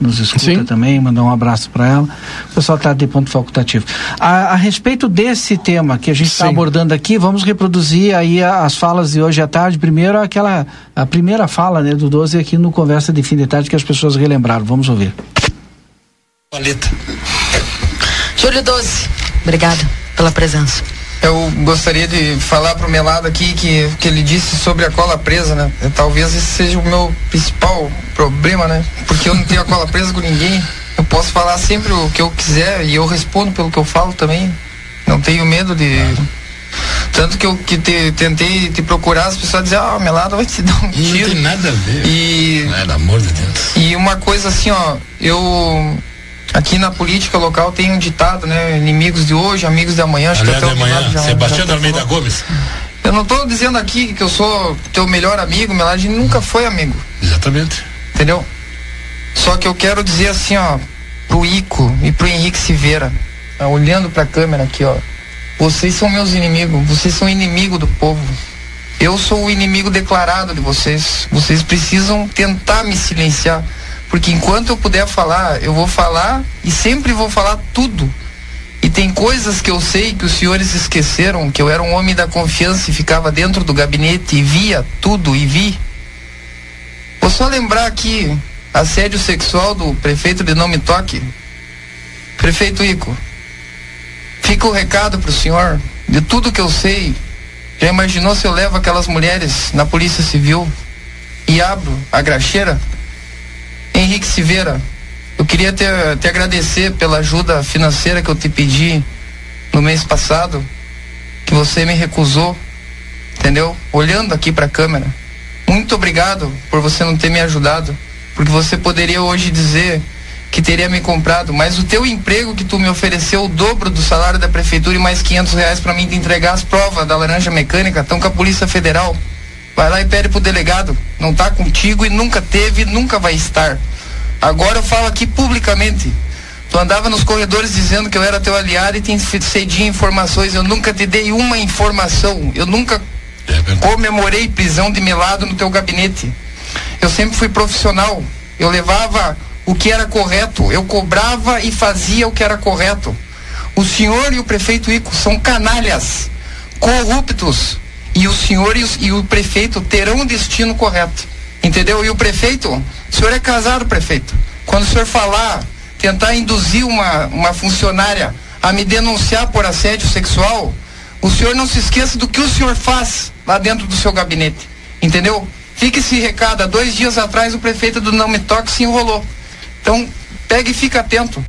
Nos escuta Sim. também, mandar um abraço para ela. O pessoal está de ponto facultativo. A, a, respeito desse tema que a gente está abordando aqui, vamos reproduzir aí as falas de hoje à tarde. Primeiro aquela, a primeira fala, né, do 12 aqui no Conversa de Fim de Tarde que as pessoas relembraram. Vamos ouvir. Paleta. Júlio 12, obrigada pela presença. Eu gostaria de falar para o Melado aqui que, que ele disse sobre a cola presa, né? Talvez esse seja o meu principal problema, né? Porque eu não tenho a cola presa com ninguém. Eu posso falar sempre o que eu quiser e eu respondo pelo que eu falo também. Não tenho medo de. Tanto que eu que te, tentei te procurar, as pessoas dizem, ah, Melado vai te dar um tiro. Não tem nada a ver. E, não é, pelo amor de Deus. E uma coisa assim, ó, eu Aqui na política local tem um ditado, né? Inimigos de hoje, amigos de amanhã. Acho Aliás, que até de amanhã, já, Sebastião já Almeida Gomes. Eu não estou dizendo aqui que eu sou teu melhor amigo, Melade nunca foi amigo. Exatamente. Entendeu? Só que eu quero dizer assim, ó, pro Ico e pro Henrique Silveira, tá, olhando pra câmera aqui, ó. Vocês são meus inimigos, vocês são inimigo do povo. Eu sou o inimigo declarado de vocês. Vocês precisam tentar me silenciar. Porque enquanto eu puder falar, eu vou falar e sempre vou falar tudo. E tem coisas que eu sei que os senhores esqueceram, que eu era um homem da confiança e ficava dentro do gabinete e via tudo e vi. Vou só lembrar aqui assédio sexual do prefeito de Não Me Toque. Prefeito Ico, fica o recado pro senhor de tudo que eu sei. Já imaginou se eu levo aquelas mulheres na Polícia Civil e abro a graxeira? Henrique Silveira, eu queria te, te agradecer pela ajuda financeira que eu te pedi no mês passado, que você me recusou, entendeu? Olhando aqui para a câmera. Muito obrigado por você não ter me ajudado, porque você poderia hoje dizer que teria me comprado, mas o teu emprego que tu me ofereceu o dobro do salário da prefeitura e mais 500 reais para mim te entregar as provas da laranja mecânica, estão com a Polícia Federal. Vai lá e pede pro delegado. Não tá contigo e nunca teve, nunca vai estar. Agora eu falo aqui publicamente. Tu andava nos corredores dizendo que eu era teu aliado e te cedia informações. Eu nunca te dei uma informação. Eu nunca é comemorei prisão de melado no teu gabinete. Eu sempre fui profissional. Eu levava o que era correto. Eu cobrava e fazia o que era correto. O senhor e o prefeito Ico são canalhas, corruptos, e o senhor e o, prefeito terão o destino correto. Entendeu? E o prefeito, o senhor é casado, prefeito. Quando o senhor falar, tentar induzir uma, uma funcionária a me denunciar por assédio sexual, o senhor não se esqueça do que o senhor faz lá dentro do seu gabinete. Entendeu? Fica esse recado. Há dois dias atrás o prefeito do Não Me Toque se enrolou. Então, pega e fica atento.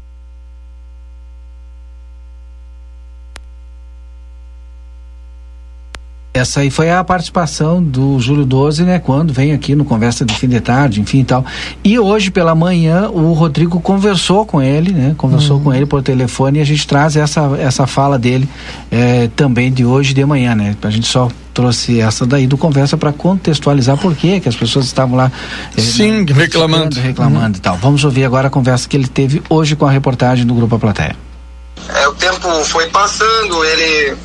Essa aí foi a participação do Júlio 12, né? Quando vem aqui no Conversa de Fim de Tarde, enfim e tal. E hoje pela manhã o Rodrigo conversou com ele, né? Conversou uhum. com ele por telefone e a gente traz essa, essa fala dele é, também de hoje de manhã, né? A gente só trouxe essa daí do conversa para contextualizar por quê que as pessoas estavam lá é, sim reclamando reclamando uhum. e tal vamos ouvir agora a conversa que ele teve hoje com a reportagem do grupo a plateia é, o tempo foi passando ele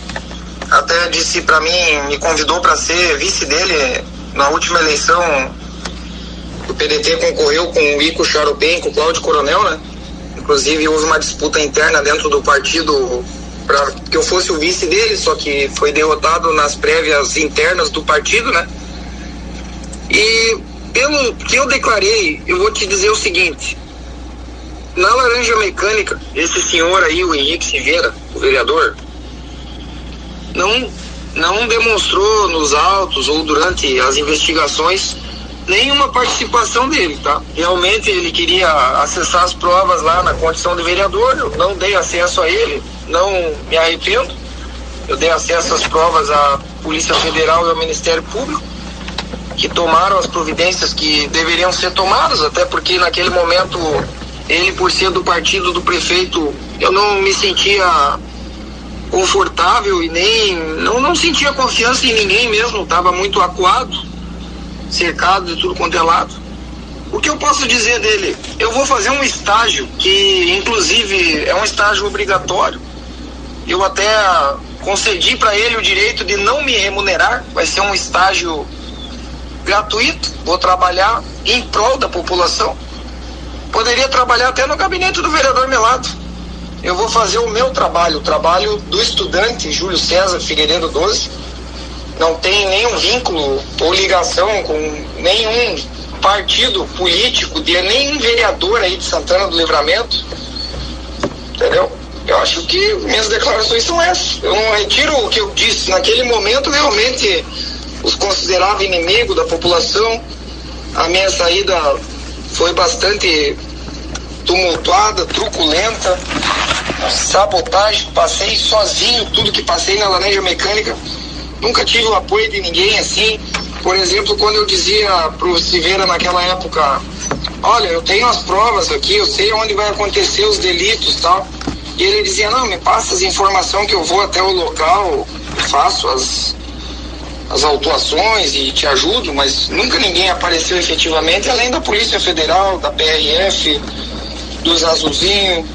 até disse para mim, me convidou para ser vice dele na última eleição. O PDT concorreu com o Ico Charopem, com o Cláudio Coronel, né? Inclusive houve uma disputa interna dentro do partido para que eu fosse o vice dele, só que foi derrotado nas prévias internas do partido, né? E pelo que eu declarei, eu vou te dizer o seguinte: na Laranja Mecânica, esse senhor aí, o Henrique Silveira, o vereador, não, não demonstrou nos autos ou durante as investigações nenhuma participação dele, tá? Realmente ele queria acessar as provas lá na condição de vereador, eu não dei acesso a ele, não me arrependo. Eu dei acesso às provas à Polícia Federal e ao Ministério Público, que tomaram as providências que deveriam ser tomadas, até porque naquele momento ele, por ser do partido do prefeito, eu não me sentia confortável e nem não, não sentia confiança em ninguém mesmo, estava muito acuado, cercado de tudo quanto é lado. O que eu posso dizer dele? Eu vou fazer um estágio que, inclusive, é um estágio obrigatório. Eu até concedi para ele o direito de não me remunerar, vai ser um estágio gratuito. Vou trabalhar em prol da população. Poderia trabalhar até no gabinete do vereador Melado eu vou fazer o meu trabalho, o trabalho do estudante Júlio César Figueiredo 12. Não tem nenhum vínculo ou ligação com nenhum partido político, de nenhum vereador aí de Santana do Livramento. Entendeu? Eu acho que minhas declarações são essas. Eu não retiro o que eu disse. Naquele momento, realmente, os considerava inimigo da população. A minha saída foi bastante tumultuada, truculenta, sabotagem, passei sozinho tudo que passei na laranja mecânica. Nunca tive o apoio de ninguém assim. Por exemplo, quando eu dizia pro Silveira naquela época, olha, eu tenho as provas aqui, eu sei onde vai acontecer os delitos tal. E ele dizia, não, me passa as informações que eu vou até o local, faço as, as autuações e te ajudo, mas nunca ninguém apareceu efetivamente, além da Polícia Federal, da PRF, dos Azulzinho,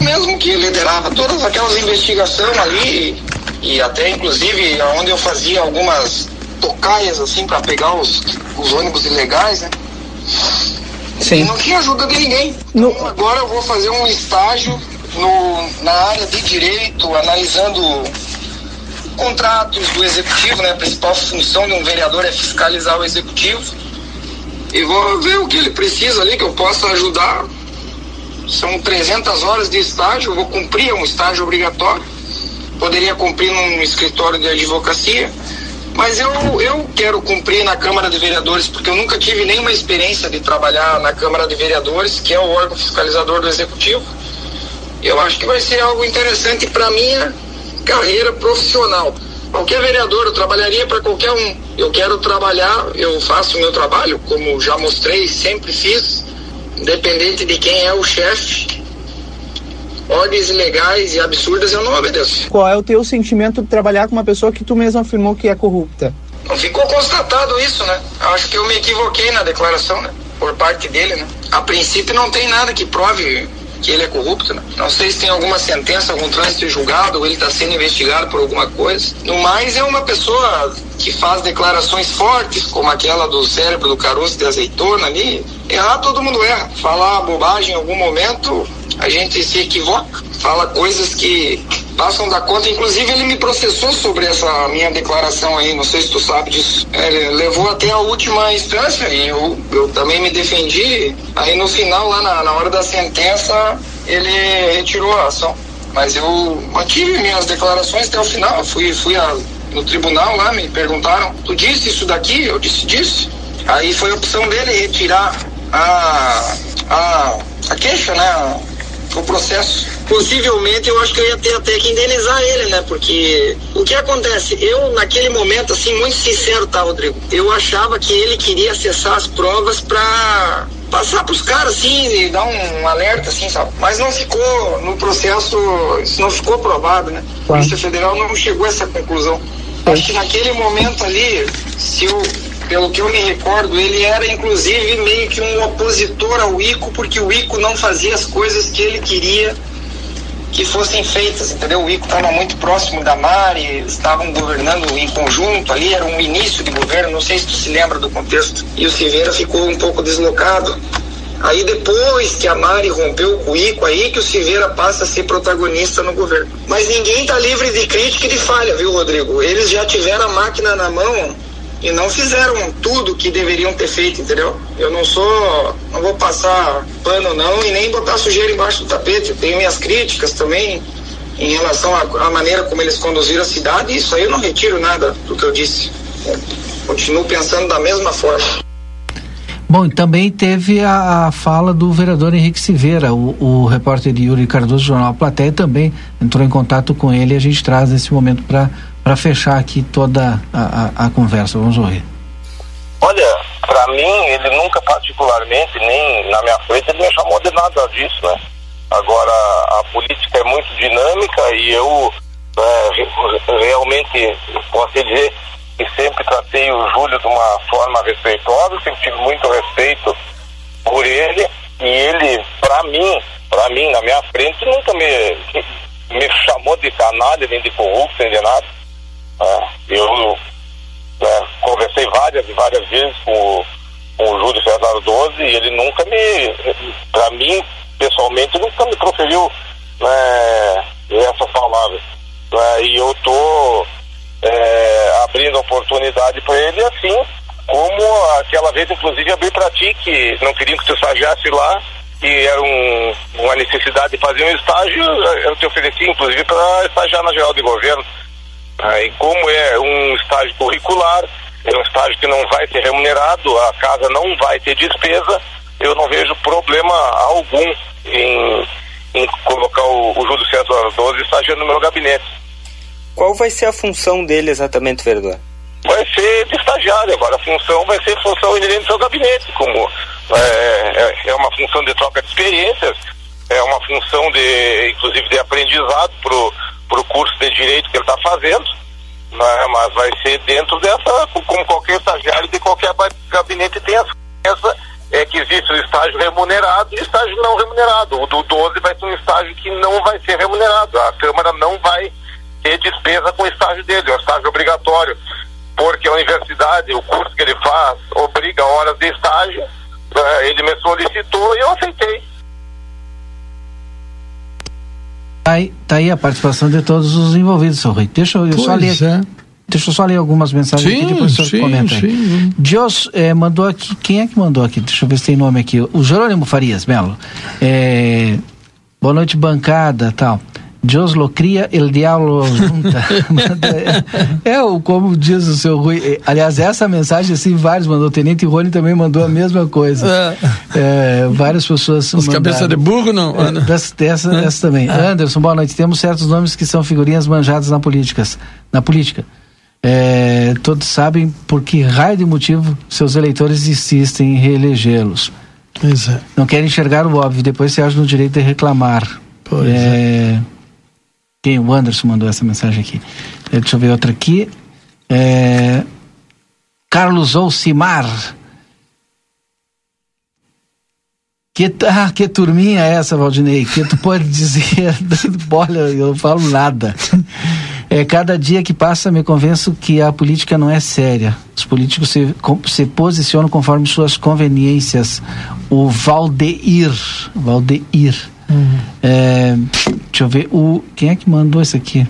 mesmo que liderava todas aquelas investigações ali e até inclusive onde eu fazia algumas tocaias assim para pegar os, os ônibus ilegais, né? Sim. E não tinha ajuda de ninguém. No... Então, agora eu vou fazer um estágio no, na área de direito, analisando contratos do executivo, né? A principal função de um vereador é fiscalizar o executivo e vou ver o que ele precisa ali que eu possa ajudar. São 300 horas de estágio, vou cumprir um estágio obrigatório. Poderia cumprir num escritório de advocacia, mas eu, eu quero cumprir na Câmara de Vereadores, porque eu nunca tive nenhuma experiência de trabalhar na Câmara de Vereadores, que é o órgão fiscalizador do Executivo. Eu acho que vai ser algo interessante para minha carreira profissional. Qualquer vereador, eu trabalharia para qualquer um. Eu quero trabalhar, eu faço o meu trabalho, como já mostrei, sempre fiz, independente de quem é o chefe. Ordens ilegais e absurdas eu não obedeço. Qual é o teu sentimento de trabalhar com uma pessoa que tu mesmo afirmou que é corrupta? Não ficou constatado isso, né? Acho que eu me equivoquei na declaração, né? Por parte dele, né? A princípio não tem nada que prove que ele é corrupto, né? Não sei se tem alguma sentença, algum trânsito julgado, ou ele está sendo investigado por alguma coisa. No mais, é uma pessoa que faz declarações fortes, como aquela do cérebro do caroço de azeitona ali. Errar, todo mundo erra. Falar bobagem em algum momento, a gente se equivoca. Fala coisas que passam da conta. Inclusive, ele me processou sobre essa minha declaração aí, não sei se tu sabe disso. Ele levou até a última instância e eu, eu também me defendi. Aí, no final, lá na, na hora da sentença, ele retirou a ação. Mas eu mantive minhas declarações até o final. Fui, fui a no tribunal lá, me perguntaram, tu disse isso daqui? Eu disse, disse. Aí foi a opção dele retirar a, a, a queixa, né? O processo. Possivelmente eu acho que eu ia ter até que indenizar ele, né? Porque o que acontece? Eu, naquele momento, assim, muito sincero, tá, Rodrigo? Eu achava que ele queria acessar as provas pra passar pros caras, assim, e dar um alerta, assim, sabe? Mas não ficou no processo, isso não ficou provado, né? A Polícia Federal não chegou a essa conclusão. Acho que naquele momento ali, se eu, pelo que eu me recordo, ele era inclusive meio que um opositor ao ICO, porque o ICO não fazia as coisas que ele queria que fossem feitas, entendeu? O ICO estava muito próximo da Mari, estavam governando em conjunto ali, era um início de governo, não sei se tu se lembra do contexto. E o Silveira ficou um pouco deslocado. Aí depois que a Mari rompeu com o ICO, aí que o Silveira passa a ser protagonista no governo. Mas ninguém está livre de crítica e de falha, viu, Rodrigo? Eles já tiveram a máquina na mão e não fizeram tudo que deveriam ter feito, entendeu? Eu não sou, não vou passar pano não e nem botar sujeira embaixo do tapete. Eu tenho minhas críticas também em relação à, maneira como eles conduziram a cidade. E isso aí eu não retiro nada do que eu disse. Eu continuo pensando da mesma forma. Bom, também teve a, a, fala do vereador Henrique Silveira, o, o repórter Yuri Cardoso, do Jornal Platéia, também entrou em contato com ele e a gente traz nesse momento para fechar aqui toda a, a, a, conversa. Vamos ouvir. Olha, para mim, ele nunca particularmente, nem na minha frente, ele me chamou de nada disso, né? Agora, a política é muito dinâmica e eu é, realmente posso dizer e sempre tratei o Júlio de uma forma respeitosa, sempre tive muito respeito por ele e ele, para mim, para mim, na minha frente, nunca me, me chamou de canalha, nem de corrupto, nem de nada. É, eu é, conversei várias e várias vezes com, com o Júlio César 12 e ele nunca me, para mim, pessoalmente, nunca me proferiu né, essas palavras. É, e eu tô é, abrindo oportunidade para ele assim como aquela vez inclusive abri para ti que não queriam que tu estagiasse lá e era um, uma necessidade de fazer um estágio eu te ofereci inclusive para estagiar na geral de governo e como é um estágio curricular é um estágio que não vai ser remunerado a casa não vai ter despesa eu não vejo problema algum em, em colocar o, o Júlio César 12 estagiando no meu gabinete qual vai ser a função dele exatamente, vereador? Vai ser de estagiário, agora a função vai ser função inerente ao gabinete, como é, é, é uma função de troca de experiências, é uma função de, inclusive, de aprendizado pro, pro curso de direito que ele está fazendo, né? mas vai ser dentro dessa, como qualquer estagiário de qualquer gabinete tem essa essa é que existe o estágio remunerado e o estágio não remunerado. O do 12 vai ser um estágio que não vai ser remunerado. A Câmara não vai ter despesa com o estágio dele, é um estágio obrigatório, porque a universidade, o curso que ele faz, obriga horas de estágio, uh, ele me solicitou e eu aceitei. Tá aí, tá aí a participação de todos os envolvidos, seu Rui. Deixa eu, eu só ler. É. Deixa eu só ler algumas mensagens sim, aqui, depois você comenta aí. Dios eh, mandou aqui, quem é que mandou aqui? Deixa eu ver se tem nome aqui. O Jerônimo Farias, Melo. Eh, boa noite, bancada, tal. Deus lo cria, el diablo junta. é, o como diz o seu Rui. É, aliás, essa mensagem, assim, vários mandou. O Tenente Rony também mandou a mesma coisa. É. É, várias pessoas. Os cabeça de burro, não? É, dessa, dessa, é. essa também. Ah. Anderson, boa noite. Temos certos nomes que são figurinhas manjadas na, políticas, na política. É, todos sabem por que raio de motivo seus eleitores insistem em reelegê-los. É. Não querem enxergar o óbvio, depois se acham no direito de reclamar. Pois é. Quem? O Anderson mandou essa mensagem aqui. É, deixa eu ver outra aqui. É... Carlos Olcimar. Que, ah, que turminha é essa, Valdinei? Que tu pode dizer? Olha, eu não falo nada. É, cada dia que passa me convenço que a política não é séria. Os políticos se, se posicionam conforme suas conveniências. O Valdeir, Valdeir Uhum. É, deixa eu ver, o, quem é que mandou isso aqui?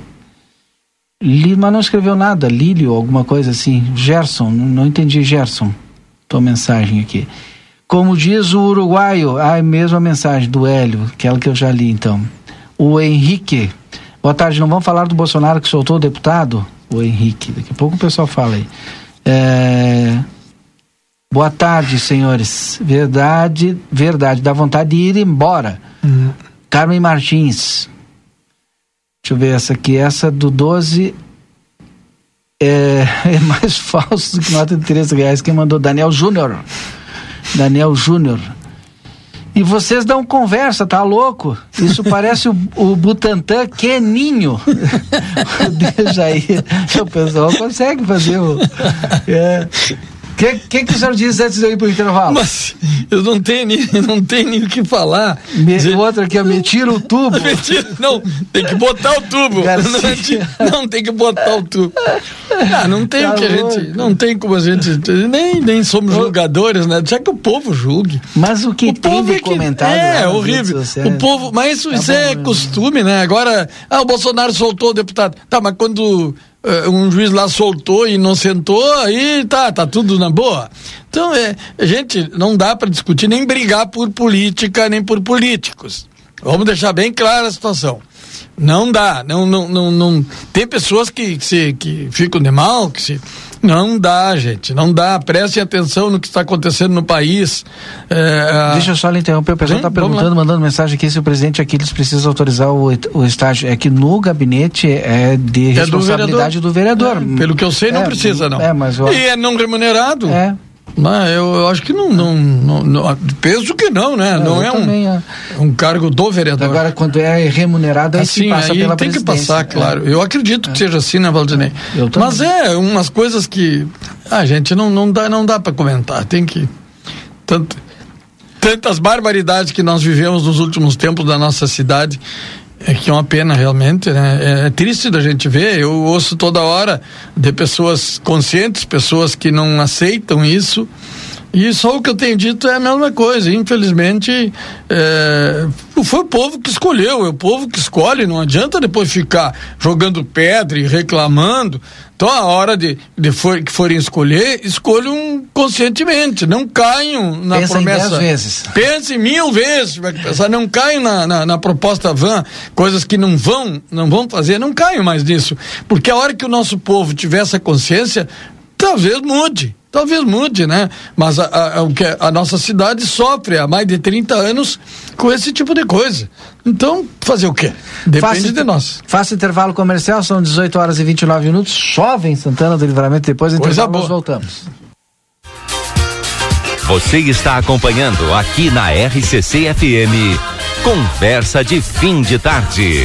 Lima não escreveu nada, Lílio, alguma coisa assim. Gerson, não, entendi Gerson. Tua mensagem aqui. Como diz o uruguaio, a mensagem do Hélio, aquela que eu já li então. O Henrique, boa tarde, não vamos falar do Bolsonaro que soltou o deputado? o Henrique. Daqui a pouco o pessoal fala aí. É... Boa tarde, senhores. Verdade, verdade. Dá vontade de ir embora. Carmen Martins. Deixa eu ver essa aqui. Essa do 12 é, é mais falso do que nota de 13 reais. Quem mandou? Daniel Júnior. Daniel Júnior. E vocês dão conversa, tá louco? Isso parece o, o Butantan queninho. Deixa aí. O pessoal consegue fazer o. É. O que, que, que o senhor diz antes de eu ir pro intervalo? Mas eu não tenho nem, não tenho nem o que falar. Me, Dizer, outro aqui, me tira o tubo. Tira, não, tem que botar o tubo. Não, não, tem que botar o tubo. Ah, não tem tá o que louco. a gente. Não tem como a gente. Nem, nem somos julgadores, né? Deixa que o povo julgue. Mas o que o tem de é que, comentário. É, horrível. O povo. Mas isso, tá isso bom, é né? costume, né? Agora, ah, o Bolsonaro soltou o deputado. Tá, mas quando um juiz lá soltou e não sentou, aí tá, tá tudo na boa. Então, é, gente, não dá para discutir nem brigar por política, nem por políticos. Vamos deixar bem clara a situação. Não dá, não, não, não, não. Tem pessoas que, se, que ficam de mal, que se não dá, gente, não dá. Prestem atenção no que está acontecendo no país. É, Deixa eu só lhe interromper. O pessoal está perguntando, mandando mensagem aqui se o presidente Aquiles precisa autorizar o, o estágio. É que no gabinete é de é responsabilidade do vereador. Do vereador. É, pelo que eu sei, não é, precisa, não. É, mas, E é não remunerado. É. Não, eu, eu, acho que não, não, não, não, penso que não, né? não é um, é. um cargo do vereador. Agora, quando é remunerado, aí assim, passa aí pela tem que passar, claro. Eu acredito que seja assim, né, Valdinei? Mas é umas coisas que a gente não, não dá, não dá para comentar. Tem que tanto tantas barbaridades que nós vivemos nos últimos tempos da nossa cidade é que é uma pena realmente, né? É, é, triste da gente ver. Eu ouço toda hora de pessoas conscientes, pessoas que não aceitam isso. E só o que eu tenho dito é a mesma coisa. Infelizmente, é, foi o povo que escolheu, é o povo que escolhe. Não adianta depois ficar jogando pedra e reclamando. Então, a hora de, de for, que forem escolher, escolham conscientemente. Não caiam na Pensa promessa. Em dez vezes. Pense mil vezes. Pensar, não caiam na, na, na, proposta van, coisas que não vão, não vão fazer, não caiam mais nisso. Porque a hora que o nosso povo tiver essa consciência, talvez mude. Talvez mude, né? Mas a, a, a, a nossa cidade sofre há mais de 30 anos com esse tipo de coisa. Então, fazer o quê? Depende faça, de nós. Faça intervalo comercial, são 18 horas e 29 minutos. Chove em Santana do Livramento, depois do intervalo nós voltamos. Você está acompanhando aqui na RCC FM. Conversa de fim de tarde.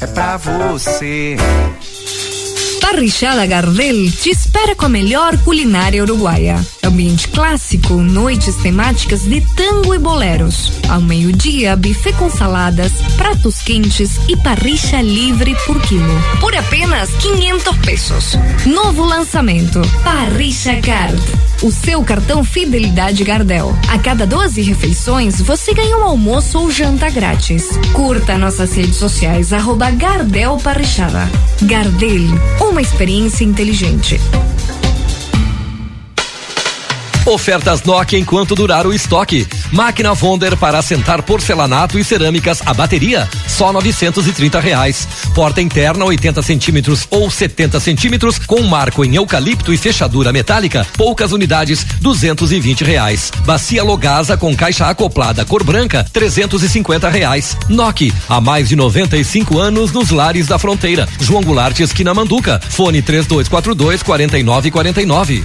É pra você. Parrichada Gardel te espera com a melhor culinária uruguaia. Ambiente clássico, noites temáticas de tango e boleros. Ao meio-dia, buffet com saladas, pratos quentes e parricha livre por quilo. Por apenas 500 pesos. Novo lançamento: Parricha Card. O seu cartão Fidelidade Gardel. A cada 12 refeições, você ganha um almoço ou janta grátis. Curta nossas redes sociais, arroba Gardel Parrichada. Gardel, uma experiência inteligente. Ofertas Nokia enquanto durar o estoque. Máquina Wonder para assentar porcelanato e cerâmicas a bateria, só 930 reais. Porta interna 80 centímetros ou 70 centímetros com marco em eucalipto e fechadura metálica, poucas unidades, 220 reais. Bacia Logasa com caixa acoplada cor branca, 350 reais. Nokia, há mais de 95 anos nos lares da fronteira. João Goulart, esquina Manduca. Fone 3242 4949.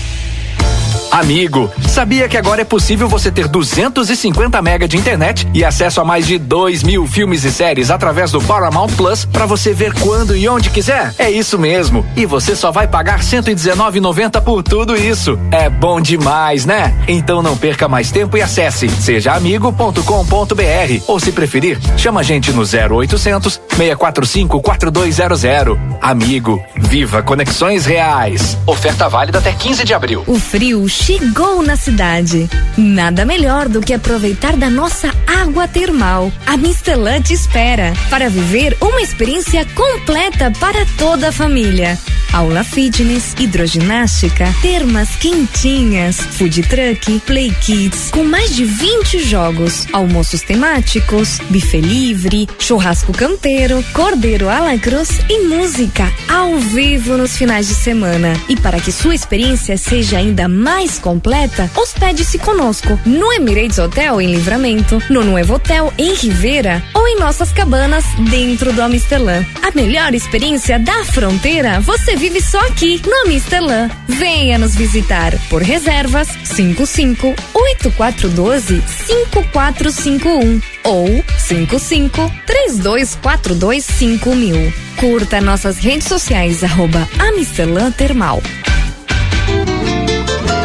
Amigo, sabia que agora é possível você ter 250 mega de internet e acesso a mais de 2 mil filmes e séries através do Paramount Plus para você ver quando e onde quiser? É isso mesmo. E você só vai pagar 119,90 por tudo isso. É bom demais, né? Então não perca mais tempo e acesse sejaamigo.com.br ou se preferir, chama a gente no 0800 645 4200. Amigo, viva conexões reais. Oferta válida até 15 de abril. O frio chegou na cidade. Nada melhor do que aproveitar da nossa água termal. A Mistelã te espera para viver uma experiência completa para toda a família. Aula fitness, hidroginástica, termas quentinhas, food truck, play kids, com mais de 20 jogos, almoços temáticos, buffet livre, churrasco campeiro, cordeiro à e música ao vivo nos finais de semana. E para que sua experiência seja ainda mais completa, hospede-se conosco no Emirates Hotel em Livramento, no Nuevo Hotel em Rivera ou em nossas cabanas dentro do Amistelã. A melhor experiência da fronteira você vive só aqui no Amistelã. Venha nos visitar por reservas 55 8412 5451 ou 55 3242 5000. Curta nossas redes sociais arroba Termal.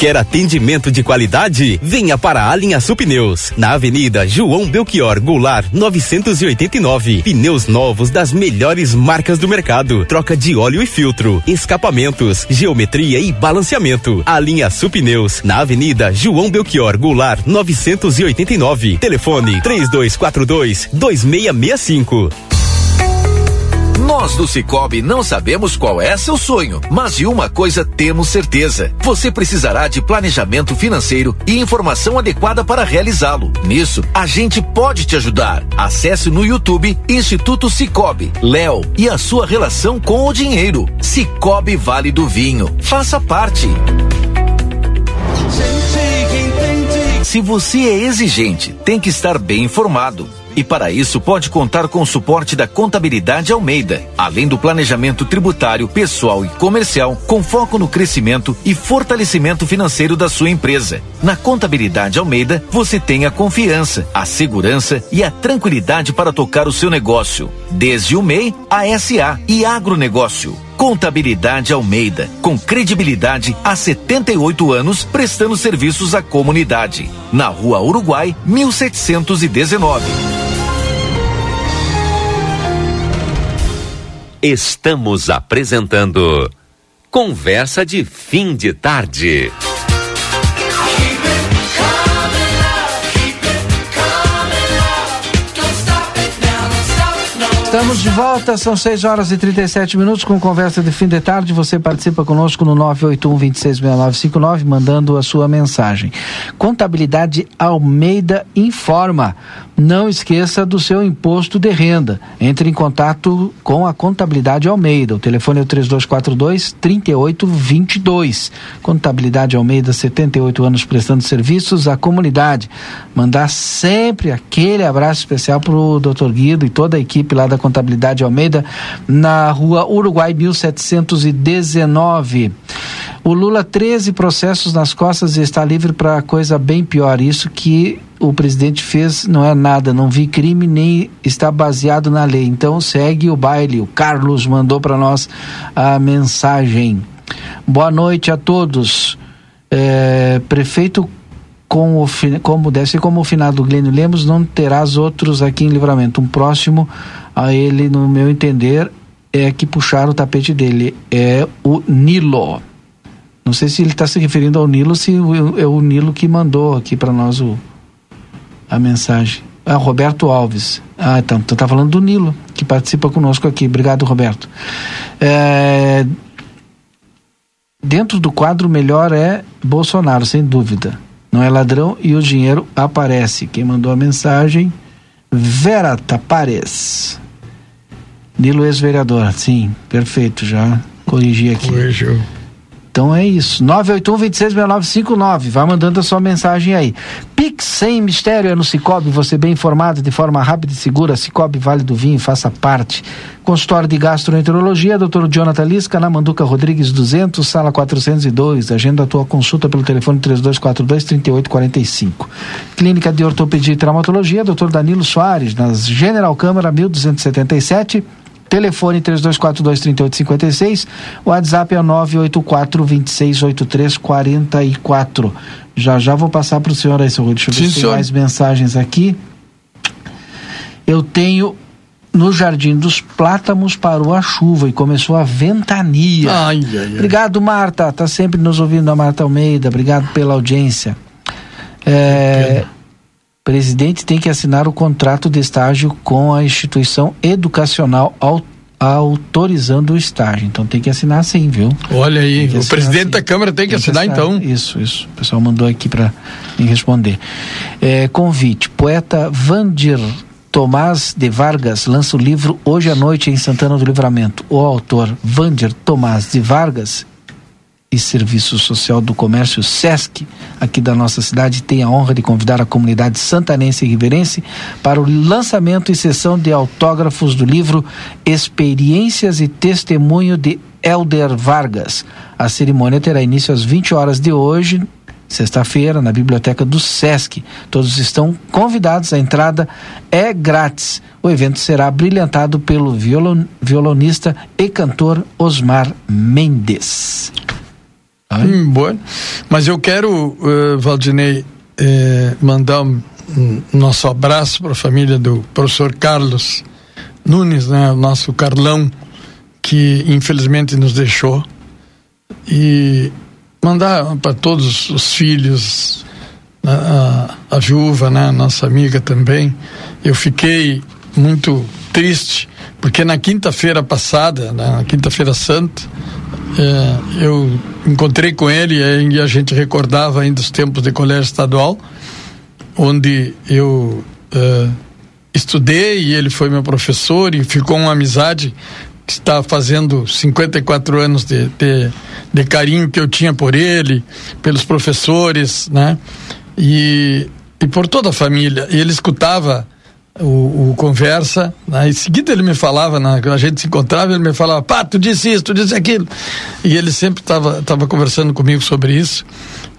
Quer atendimento de qualidade? Venha para a Linha Pneus, na Avenida João Belchior Goulart, 989. Pneus novos das melhores marcas do mercado. Troca de óleo e filtro, escapamentos, geometria e balanceamento. A Linha Pneus, na Avenida João Belchior Goulart, 989. Telefone 3242 2665. Nós do Cicobi não sabemos qual é seu sonho, mas de uma coisa temos certeza: você precisará de planejamento financeiro e informação adequada para realizá-lo. Nisso, a gente pode te ajudar. Acesse no YouTube Instituto Cicobi, Léo e a sua relação com o dinheiro. Cicobi Vale do Vinho. Faça parte. Se você é exigente, tem que estar bem informado. E para isso pode contar com o suporte da Contabilidade Almeida, além do planejamento tributário, pessoal e comercial, com foco no crescimento e fortalecimento financeiro da sua empresa. Na Contabilidade Almeida, você tem a confiança, a segurança e a tranquilidade para tocar o seu negócio, desde o MEI a SA e agronegócio. Contabilidade Almeida, com credibilidade há 78 anos, prestando serviços à comunidade. Na Rua Uruguai, 1719. Estamos apresentando Conversa de Fim de Tarde. Estamos de volta, são 6 horas e 37 minutos com conversa de fim de tarde. Você participa conosco no 981 266959, mandando a sua mensagem. Contabilidade Almeida informa. Não esqueça do seu imposto de renda. Entre em contato com a Contabilidade Almeida. O telefone é o 3242 3822. Contabilidade Almeida, 78 anos prestando serviços à comunidade. Mandar sempre aquele abraço especial para o Dr. Guido e toda a equipe lá da Contabilidade Almeida, na rua Uruguai 1719. O Lula, 13 processos nas costas e está livre para coisa bem pior. Isso que o presidente fez não é nada, não vi crime nem está baseado na lei. Então segue o baile. O Carlos mandou para nós a mensagem. Boa noite a todos. É, prefeito com o, como deve ser como o finado Glênio Lemos, não terás outros aqui em livramento. Um próximo a ele, no meu entender, é que puxaram o tapete dele. É o Nilo. Não sei se ele está se referindo ao Nilo, se é o Nilo que mandou aqui para nós o, a mensagem. Ah, Roberto Alves. Ah, então, tu tá falando do Nilo, que participa conosco aqui. Obrigado, Roberto. É, dentro do quadro, melhor é Bolsonaro, sem dúvida. Não é ladrão e o dinheiro aparece. Quem mandou a mensagem? Vera Tapares. Nilo ex-vereador. Sim, perfeito, já corrigi aqui. Corrigiu. Então é isso. 981-266959. Vai mandando a sua mensagem aí. Pix sem mistério é no Cicobi. Você bem informado de forma rápida e segura. Cicobi Vale do Vinho, faça parte. Consultório de Gastroenterologia, Dr. Jonathan Lisca, na Manduca Rodrigues 200, sala 402. Agenda a tua consulta pelo telefone 3242-3845. Clínica de Ortopedia e Traumatologia, Dr. Danilo Soares, nas General Câmara 1277. Telefone 3242-3856. WhatsApp é 984-268344. Já já vou passar para o senhor aí, senhor. Deixa eu ver Sim, se tem mais mensagens aqui. Eu tenho no Jardim dos Plátamos parou a chuva e começou a ventania. Ai, ai, ai. Obrigado, Marta. Tá sempre nos ouvindo a Marta Almeida. Obrigado pela audiência. É, presidente tem que assinar o contrato de estágio com a instituição educacional autorizando o estágio. Então tem que assinar sim, viu? Olha aí, o presidente sim. da Câmara tem que, tem assinar, que assinar, então. Isso, isso. O pessoal mandou aqui para me responder. É, convite: poeta Vandir Tomás de Vargas lança o livro Hoje à Noite em Santana do Livramento. O autor Vandir Tomás de Vargas e Serviço Social do Comércio SESC, aqui da nossa cidade, tem a honra de convidar a comunidade santanense e riverense para o lançamento e sessão de autógrafos do livro Experiências e Testemunho de Elder Vargas. A cerimônia terá início às 20 horas de hoje, sexta-feira, na biblioteca do SESC. Todos estão convidados, a entrada é grátis. O evento será brilhantado pelo violon, violonista e cantor Osmar Mendes. Hum. Mas eu quero, uh, Valdinei, eh, mandar um, um, nosso abraço para a família do professor Carlos Nunes, né, o nosso Carlão, que infelizmente nos deixou. E mandar para todos os filhos, a, a, a viúva, né, nossa amiga também. Eu fiquei muito triste porque na quinta-feira passada, na quinta-feira santa, é, eu encontrei com ele e a gente recordava ainda os tempos de colégio estadual, onde eu é, estudei e ele foi meu professor e ficou uma amizade que está fazendo 54 anos de, de, de carinho que eu tinha por ele, pelos professores, né? E, e por toda a família. E ele escutava o, o, conversa, né? em seguida ele me falava, né? a gente se encontrava, ele me falava, pá, tu disse isso, tu disse aquilo. E ele sempre estava tava conversando comigo sobre isso.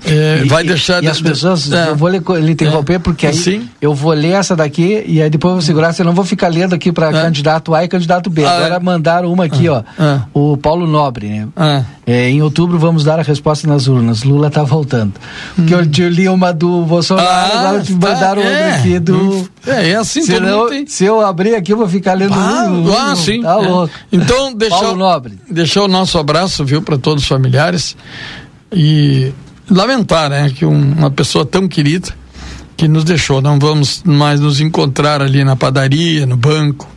É, vai deixar e as pessoas, É. eu vou lhe, lhe interromper porque aí eu vou ler essa daqui e aí depois eu vou segurar, senão eu não vou ficar lendo aqui para candidato A e candidato B. É. Ah, Agora é. mandaram uma aqui, ó. Ah. O Paulo Nobre, né? Ah. É, em outubro vamos dar a resposta nas urnas. Lula tá voltando. Porque eu te li uma do Bolsonaro, Hum. Ah, agora te tá, mandaram outra é. aqui do. É, é assim, Senão, tem. Se eu abrir aqui, eu vou ficar lendo Ah, um, um, ah, sim. Tá é. louco. Então, deixar, Paulo Nobre. deixar o nosso abraço, viu, para todos os familiares e lamentar, né, que um- uma pessoa tão querida que nos deixou. Não vamos mais nos encontrar ali na padaria, no banco.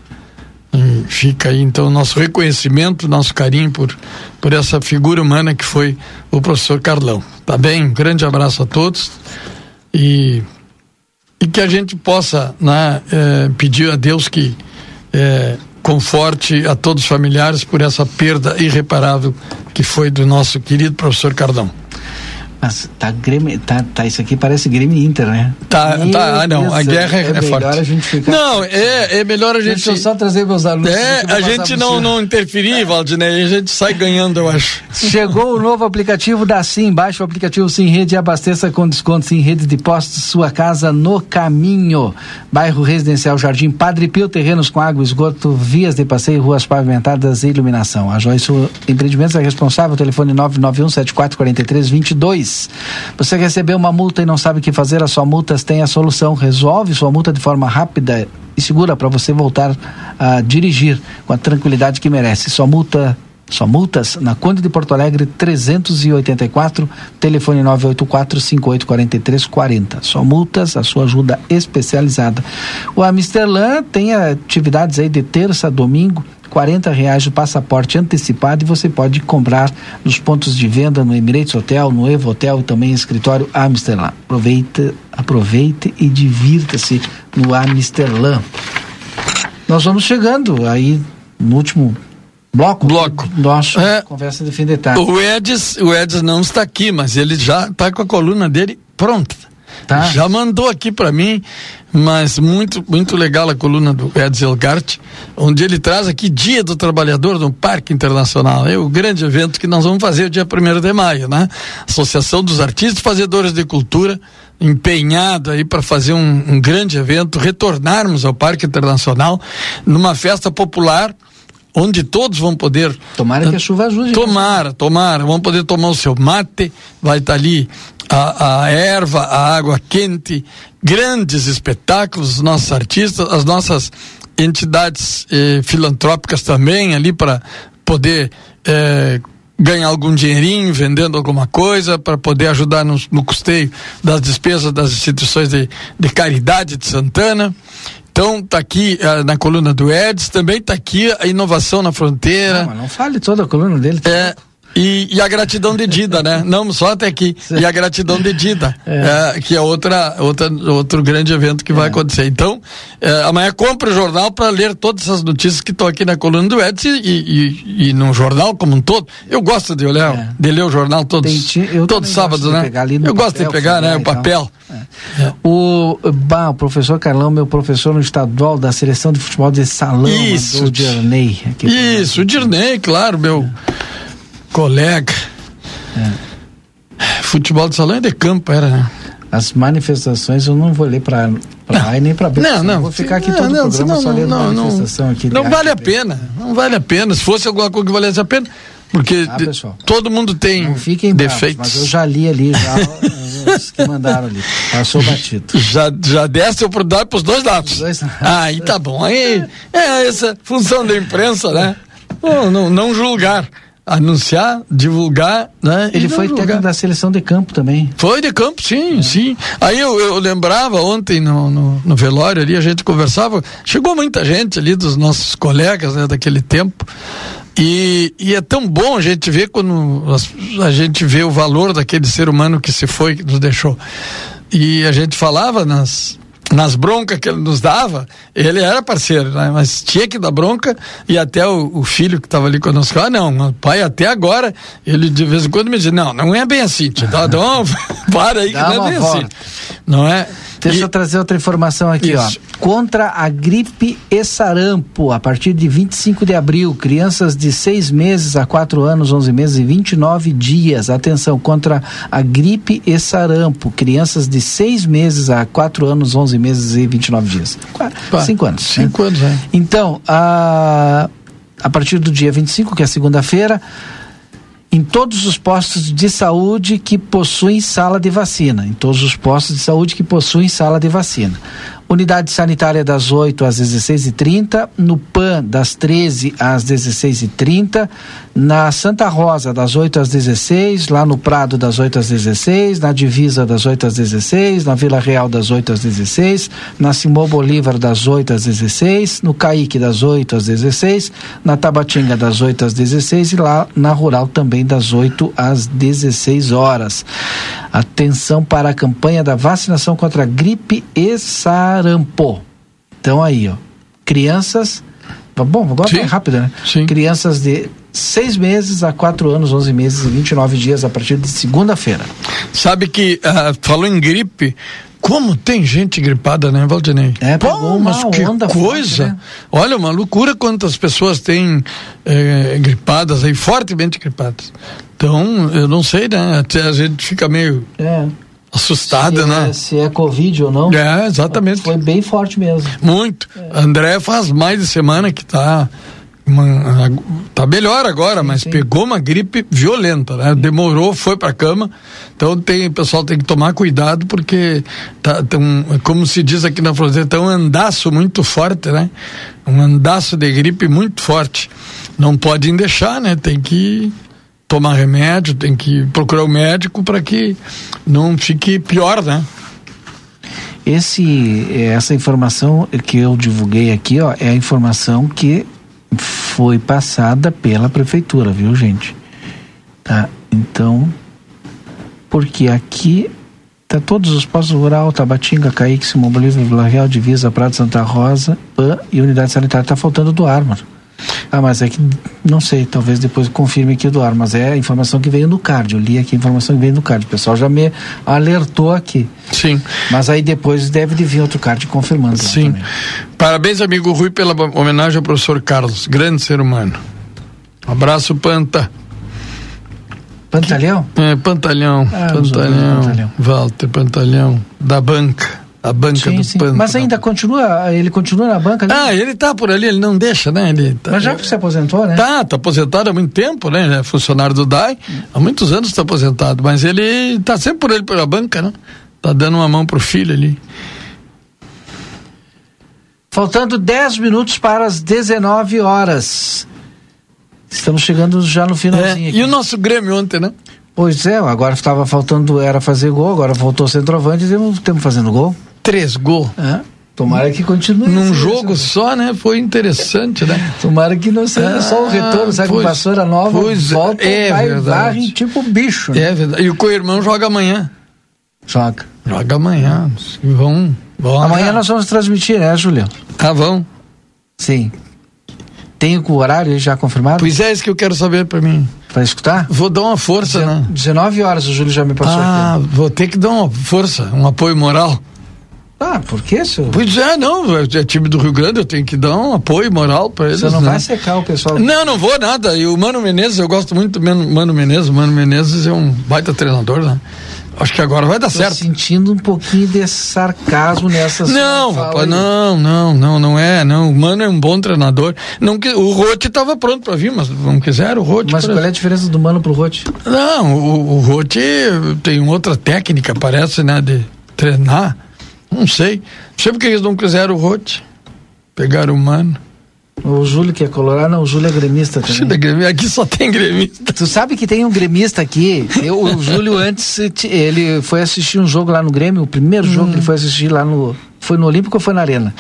E fica aí, então, nosso reconhecimento, nosso carinho por, por essa figura humana que foi o professor Carlão. Tá bem? Um grande abraço a todos e e que a gente possa né, eh, pedir a Deus que eh, conforte a todos os familiares por essa perda irreparável que foi do nosso querido professor Cardão. Mas tá Grêmio, tá, tá, isso aqui parece Grêmio Inter, né? Tá, Meu tá, ah, não, a Deus, guerra é, é melhor forte. a gente ficar... Não, é, é melhor a gente. Deixa eu só trazer meus alunos. É, a gente não, não interferir, Valdinei, a gente sai ganhando, eu acho. Chegou o novo aplicativo da Sim. Baixe o aplicativo Sim Rede e abasteça com desconto Sim Rede de Postos, sua casa no caminho. Bairro Residencial Jardim Padre Pio, terrenos com água, esgoto, vias de passeio, ruas pavimentadas e iluminação. A Joyce Empreendimentos é responsável, telefone 991744322. Você recebeu uma multa e não sabe o que fazer, a sua multas tem a solução. Resolve sua multa de forma rápida e segura para você voltar a dirigir com a tranquilidade que merece. Sua multa só multas na Conde de Porto Alegre 384, telefone 984-584340. Só multas, a sua ajuda especializada. O Amsterlan tem atividades aí de terça a domingo. 40 reais o passaporte antecipado e você pode comprar nos pontos de venda no Emirates Hotel, no Evo Hotel e também em escritório Amsterdã. Aproveita, aproveite e divirta-se no Amsterdã. Nós vamos chegando aí no último bloco. Bloco. Nosso conversa de fim de tarde. O Edis, o Edis não está aqui, mas ele já está com a coluna dele pronta. Tá. Já mandou aqui para mim, mas muito muito legal a coluna do Edis Elgart, onde ele traz aqui Dia do Trabalhador no Parque Internacional. É o grande evento que nós vamos fazer o dia 1 de maio, né? Associação dos Artistas Fazedores de Cultura empenhado aí para fazer um, um grande evento, retornarmos ao Parque Internacional numa festa popular onde todos vão poder. Tomara que a chuva ajude. né? Tomara, tomara. Vão poder tomar o seu mate, vai estar ali a, a erva, a água quente, grandes espetáculos, os nossos artistas, as nossas entidades eh, filantrópicas também ali para poder. Eh, ganhar algum dinheirinho vendendo alguma coisa para poder ajudar no, no, custeio das despesas das instituições de, de caridade de Santana. Então, tá aqui uh, na coluna do Eds, também tá aqui a inovação na fronteira. Não, mas não fale toda a coluna dele. Tá é, e, e, a gratidão de Dida, né? Não, só até aqui. E a gratidão de Dida, é. É, que é outra, outra, outro grande evento que vai acontecer. Então, é, amanhã compre o jornal para ler todas essas notícias que estão aqui na coluna do Edson e, e, e, num jornal como um todo. Eu gosto de olhar, de ler o jornal todos, todos sábados, né? Eu gosto de pegar, né? O papel. O, bah, o professor Carlão, meu professor no estadual da seleção de futebol de salão, Isso, o Dirney. Isso, o Dirney, claro, meu colega. É. Futebol de salão é de campo, era, né? As manifestações eu não vou ler para A e nem para B. Não, não. Vou ficar aqui não, todo não, o programa não, só lendo não, manifestação aqui. Não vale a pena, não vale a pena. Se fosse alguma coisa que valesse a pena, porque ah, pessoal, todo mundo tem não fiquem defeitos. Bravos, mas eu já li ali, já os que mandaram ali. Passou batido. Já, já desse a oportunidade para os dois lados. Dois lados. Ah, aí tá bom. Aí é essa função da imprensa, né? Não, não, não julgar. Anunciar, divulgar, né? Ele foi técnico da seleção de campo também. Foi de campo, sim, sim. Aí eu, eu lembrava ontem no, no, no velório ali, a gente conversava, chegou muita gente ali dos nossos colegas, né, daquele tempo. E, e é tão bom a gente ver quando as- a gente vê o valor daquele ser humano que se foi, que nos deixou. E a gente falava nas, nas broncas que ele nos dava, ele era parceiro, né? mas tinha que dar bronca e até o, o filho que estava ali conosco, ah não, o pai até agora, ele de vez em quando me dizia, não, não é bem assim, dá, dá uma- para aí que Dá não é bem volta. assim. Não é? Deixa E- eu trazer outra informação aqui, Isso. ó. Contra a gripe e sarampo, a partir de 25 de abril, crianças de 6 meses a 4 anos, 11 meses e 29 dias. Atenção, contra a gripe e sarampo, crianças de 6 meses a 4 anos, 11 meses e 29 dias. 5 anos. né? Cinco anos, é. Então, a, a partir do dia 25, que é segunda-feira, em todos os postos de saúde que possuem sala de vacina. Em todos os postos de saúde que possuem sala de vacina. Unidade sanitária das 8 às 16h30, no PAN das 13 às 16h30, na Santa Rosa das 8 às 16, lá no Prado das 8 às 16, na Divisa das 8 às 16, na Vila Real das 8 às 16, na Simão Bolívar das 8 às 16, no Caique das 8 às 16, na Tabatinga das 8 às 16 e lá na Rural também das 8 às 16 horas. Atenção para a campanha da vacinação contra a gripe e sarampo. Então aí, ó, crianças, bom, agora Sim. é rápido, né? Sim. Crianças de 6 meses a 4 anos, 11 meses e 29 dias a partir de segunda-feira. Sabe que, ah, falou em gripe, como tem gente gripada, né, Valdinei? É, Pô, mas que onda forte, coisa. né? Olha, uma loucura quantas pessoas têm eh, gripadas aí, fortemente gripadas. Então, eu não sei, né? Até a gente fica meio É. assustada, se né? É, se é Covid ou não. É, exatamente. Foi bem forte mesmo. Muito. André faz mais de semana que tá. Uma- tá melhor agora, mas pegou uma gripe violenta, né? Demorou, foi pra cama. Então tem, o pessoal tem que tomar cuidado porque tá, um, como se diz aqui na fronteira, tá um andaço muito forte, né? Um andaço de gripe muito forte. Não podem deixar, né? Tem que tomar remédio, tem que procurar o médico para que não fique pior, né? Esse, essa informação que eu divulguei aqui, ó, é a informação que foi passada pela prefeitura, viu, gente? Tá? Então, porque aqui tá todos os postos rural, Tabatinga, Caíque, Simão Bolívar, Vila Real, Divisa, Prado, Santa Rosa, PAN e Unidade Sanitária tá faltando do ar, mano. Ah, mas é que não sei, talvez depois confirme aqui do ar, mas é a informação que veio no card. Eu li aqui a informação que veio no card. O pessoal já me alertou aqui. Sim. Mas aí depois deve de vir outro card confirmando. Sim. também. Parabéns, amigo Rui, pela homenagem ao professor Carlos. Grande ser humano. Abraço, Panta. Pantalhão? É, Pantalhão. Ah, Pantalhão. Pantalhão. Walter Pantalhão. Da banca. A banca Sim, do sim. Panta. Mas ainda continua, ele continua na banca ali? Ah, ele tá por ali, ele não deixa, né? Ele tá, Mas já que se aposentou, né? Tá, tá aposentado há muito tempo, né? Ele é funcionário do DAI, há muitos anos está aposentado, mas ele tá sempre por ele pela banca, né? Tá dando uma mão pro filho ali. Faltando 10 minutos para as 19 horas. Estamos chegando já no finalzinho É, aqui. e o nosso Grêmio ontem, né? Pois é, agora estava faltando, era fazer gol, agora voltou o centroavante e temos fazendo gol. Três gols. É. Tomara que continue. Num assim, jogo só, né? Foi interessante, né? Tomara que não seja Ah, só o retorno, sabe? Com pois- vassoura nova, pois é, volta, é verdade. varre tipo bicho. né? É verdade. E o co-irmão joga amanhã. Joga. Joga amanhã. Vão. vão Amanhã nós vamos transmitir, né, Julião? Ah, vão? Sim. Tem o horário já confirmado? Pois é, isso que eu quero saber pra mim. Pra escutar? Vou dar uma força, né? 19 horas o Júlio já me passou Ah, aqui. vou ter que dar uma força, um apoio moral. Ah, por que, senhor? Pois é, não, é time do Rio Grande, eu tenho que dar um apoio moral pra eles. Você não né? vai secar o pessoal. Não, não vou nada. E o Mano Menezes, eu gosto muito do Mano Menezes. O Mano Menezes é um baita treinador, né? Acho que agora vai dar Tô certo. sentindo um pouquinho de sarcasmo nessa Não, rapaz, não, não, não, não é, não. O Mano é um bom treinador. Não, que- o Rote estava pronto para vir, mas não quiseram o Rote. Mas qual é a diferença do Mano pro Rote? Não, o, o Rote tem outra técnica, parece, né, de treinar. Não sei. Não sei porque eles não quiseram o Rote. Pegaram o Mano. O Júlio que é colorado, não, o Júlio é gremista também. Júlio é gremista, aqui só tem gremista. Tu sabe que tem um gremista aqui. Eu, o Júlio antes, ele foi assistir um jogo lá no Grêmio, o primeiro jogo Hum. que ele foi assistir lá no. Foi no Olímpico ou foi na Arena?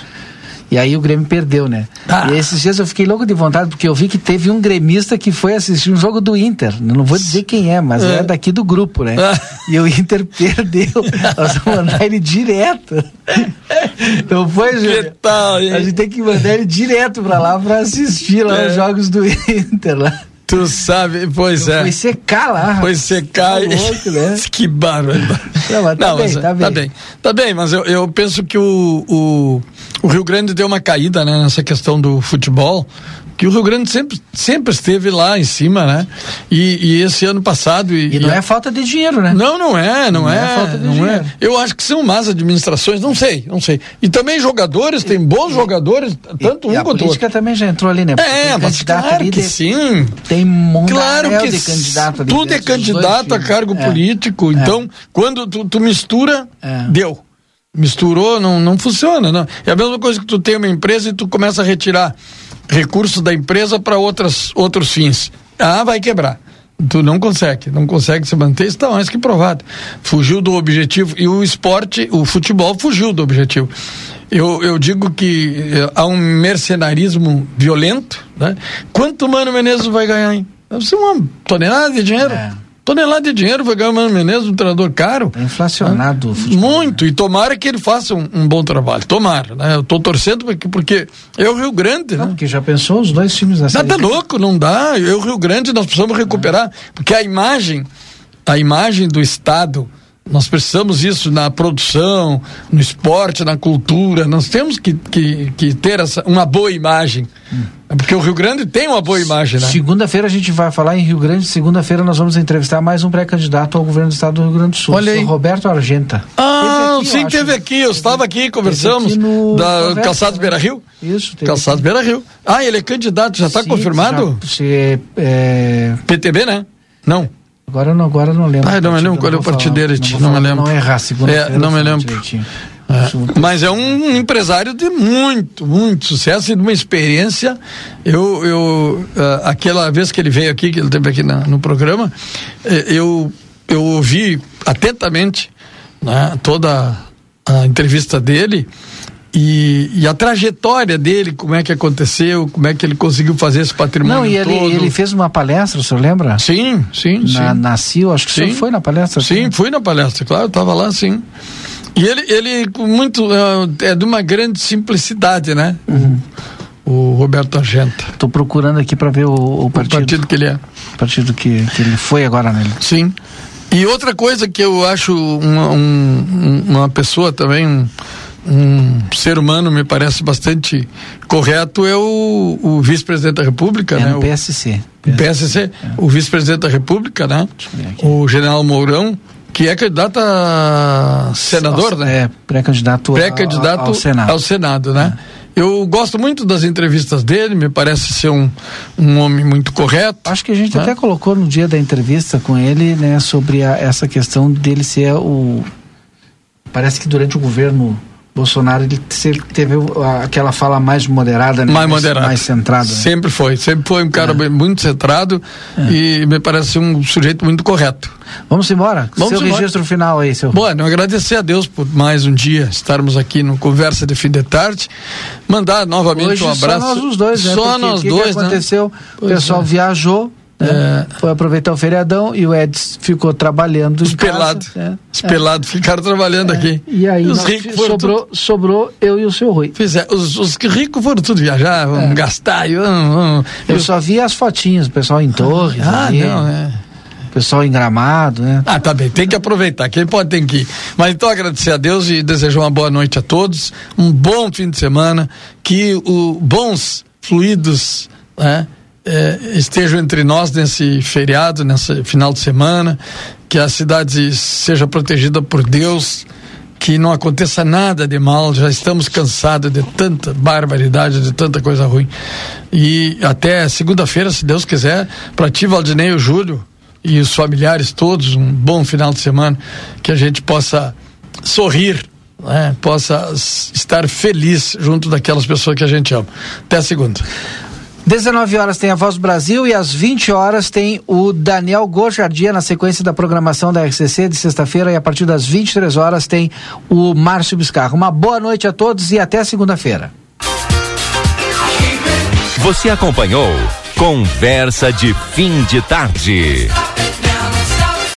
E aí o Grêmio perdeu, né? Ah. E esses dias eu fiquei louco de vontade, porque eu vi que teve um gremista que foi assistir um jogo do Inter. Não vou dizer quem é, mas é, É. daqui do grupo, né? Ah. E o Inter perdeu. Nós vamos mandar ele direto. Então foi, Júlio. tal, hein? A gente tem que mandar ele direto pra lá pra assistir lá É. os jogos do Inter lá. Tu sabe, pois é. Foi secar lá. Foi secar. Tá louco, né? que bárbaro. Não, mas tá Não, bem, mas, tá tá bem. bem. Tá bem, mas eu, eu penso que o, o, o Rio Grande deu uma caída né, nessa questão do futebol, que o Rio Grande sempre, sempre esteve lá em cima, né? E, e esse ano passado. E, E não e a- é falta de dinheiro, né? Não, não é, não, Não é é. falta de não é. dinheiro. Eu acho que são más administrações, não sei, não sei. E também jogadores, tem bons jogadores, tanto um a quanto política outro. também já entrou ali, né? Porque É, mas candidato claro ali que de- sim. Tem um Claro que de candidato ali tudo é candidato a cargo É. político. Então, quando tu, tu mistura, É. deu. Misturou, não, não funciona. Não. É a mesma coisa que tu tem uma empresa e tu começa a retirar recursos da empresa para outros fins. Ah, vai quebrar. Tu não consegue, não consegue se manter, está mais que provado. Fugiu do objetivo. E o esporte, o futebol, fugiu do objetivo. Eu, eu digo que eh, há um mercenarismo violento. Né? Quanto Mano Menezes vai ganhar, hein? Deve ser uma tonelada de dinheiro. É. Tonelada de dinheiro vai ganhar o Mano Menezes, um treinador caro. Tá inflacionado o futebol. Muito, e tomara que ele faça um, um bom trabalho. Tomara, né? Eu tô torcendo porque, porque é o Rio Grande, né? Porque já pensou os dois times da Não, Série tá louco, não dá. Eu, Rio Grande, nós precisamos recuperar. Porque a imagem, a imagem do Estado, nós precisamos isso na produção, no esporte, na cultura. Nós temos que, que, que ter essa, uma boa imagem. É Porque o Rio Grande tem uma boa imagem, né? Segunda-feira a gente vai falar em Rio Grande. Segunda-feira nós vamos entrevistar mais um pré-candidato ao governo do estado do Rio Grande do Sul. Olha aí. Roberto Argenta. Ah, aqui, sim, teve aqui. Eu estava aqui, conversamos. aqui no da Conversa, Calçados né? Beira Rio. Isso, teve Calçados Beira Rio. Ah, ele é candidato, já está confirmado? já- se, é, PTB, né? Não. Agora, eu não, agora eu não lembro. Ah, não me lembro qual é o partido dele, não me lembro. Não errar, segunda É, não me lembro. É, mas é um empresário de muito, muito sucesso e de uma experiência. Eu, eu ah, aquela vez que ele veio aqui, que ele teve aqui na- no programa, eh, eu, eu ouvi atentamente né, toda a entrevista dele e, e a trajetória dele, como é que aconteceu, como é que ele conseguiu fazer esse patrimônio Não, e ele, todo. ele fez uma palestra, o senhor lembra? Sim, sim, Na, sim. na CIO, acho que o Sim. senhor foi na palestra. Sim, fui na palestra, claro, estava lá, sim. E ele, ele muito, eh, é de uma grande simplicidade, né? O, o Roberto Argenta. Tô procurando aqui para ver o, o O partido. partido que ele é. O partido que, que ele foi agora nele. Sim. E outra coisa que eu acho uma, um- um- uma pessoa também, um, um ser humano, me parece bastante correto, é o, o vice-presidente da República, É né? no O- PSC. o PSC, o vice-presidente da República, né? O general Mourão, que é candidato a senador, né? É, pré-candidato ao- pré-candidato ao Senado. ao Senado, né? Eu gosto muito das entrevistas dele, me parece ser um, um homem muito correto. Acho que a gente né? até colocou no dia da entrevista com ele, né, sobre a- essa questão dele ser o. Parece que durante o governo Bolsonaro ele teve o- aquela fala mais moderada, né? mais moderado. Mais centrada. né? Sempre foi, sempre foi um cara bem- muito centrado e me parece um sujeito muito correto. Vamos embora? Vamos seu embora. registro final aí, seu. Bueno, agradecer a Deus por mais um dia estarmos aqui no Conversa de Fim de Tarde. Mandar novamente Hoje um abraço. só nós os dois, né? Só Porque nós o que dois, que né? aconteceu? O Pois pessoal é. viajou, né? foi aproveitar o feriadão e o Eds ficou trabalhando Os pelados. né? Os pelados ficaram trabalhando aqui. E aí os ricos foram sobrou, sobrou eu e o seu Rui. É, os, os ricos foram tudo viajar, vão É. gastar. e vão- vão- Eu só vi as fotinhas, o pessoal em Torres, Ah, ali, não, é. o pessoal em Gramado, né? Ah, tá bem, tem que aproveitar. Quem pode tem que ir. Mas então agradecer a Deus e desejar uma boa noite a todos, um bom fim de semana, que o bons fluidos né, eh, estejam entre nós nesse feriado, nesse final de semana, que a cidade seja protegida por Deus. Que não aconteça nada de mal, já estamos cansados de tanta barbaridade, de tanta coisa ruim. E até segunda-feira, se Deus quiser, para ti, Valdinei e o Júlio, e os familiares todos, um bom final de semana, que a gente possa sorrir né, possa estar feliz junto daquelas pessoas que a gente ama. Até segunda. 19 horas tem a Voz do Brasil e às 20 horas tem o Daniel Gojardia na sequência da programação da RCC de sexta-feira e a partir das 23 horas tem o Márcio Biscarro. Uma boa noite a todos e até segunda-feira. Você acompanhou Conversa de Fim de Tarde.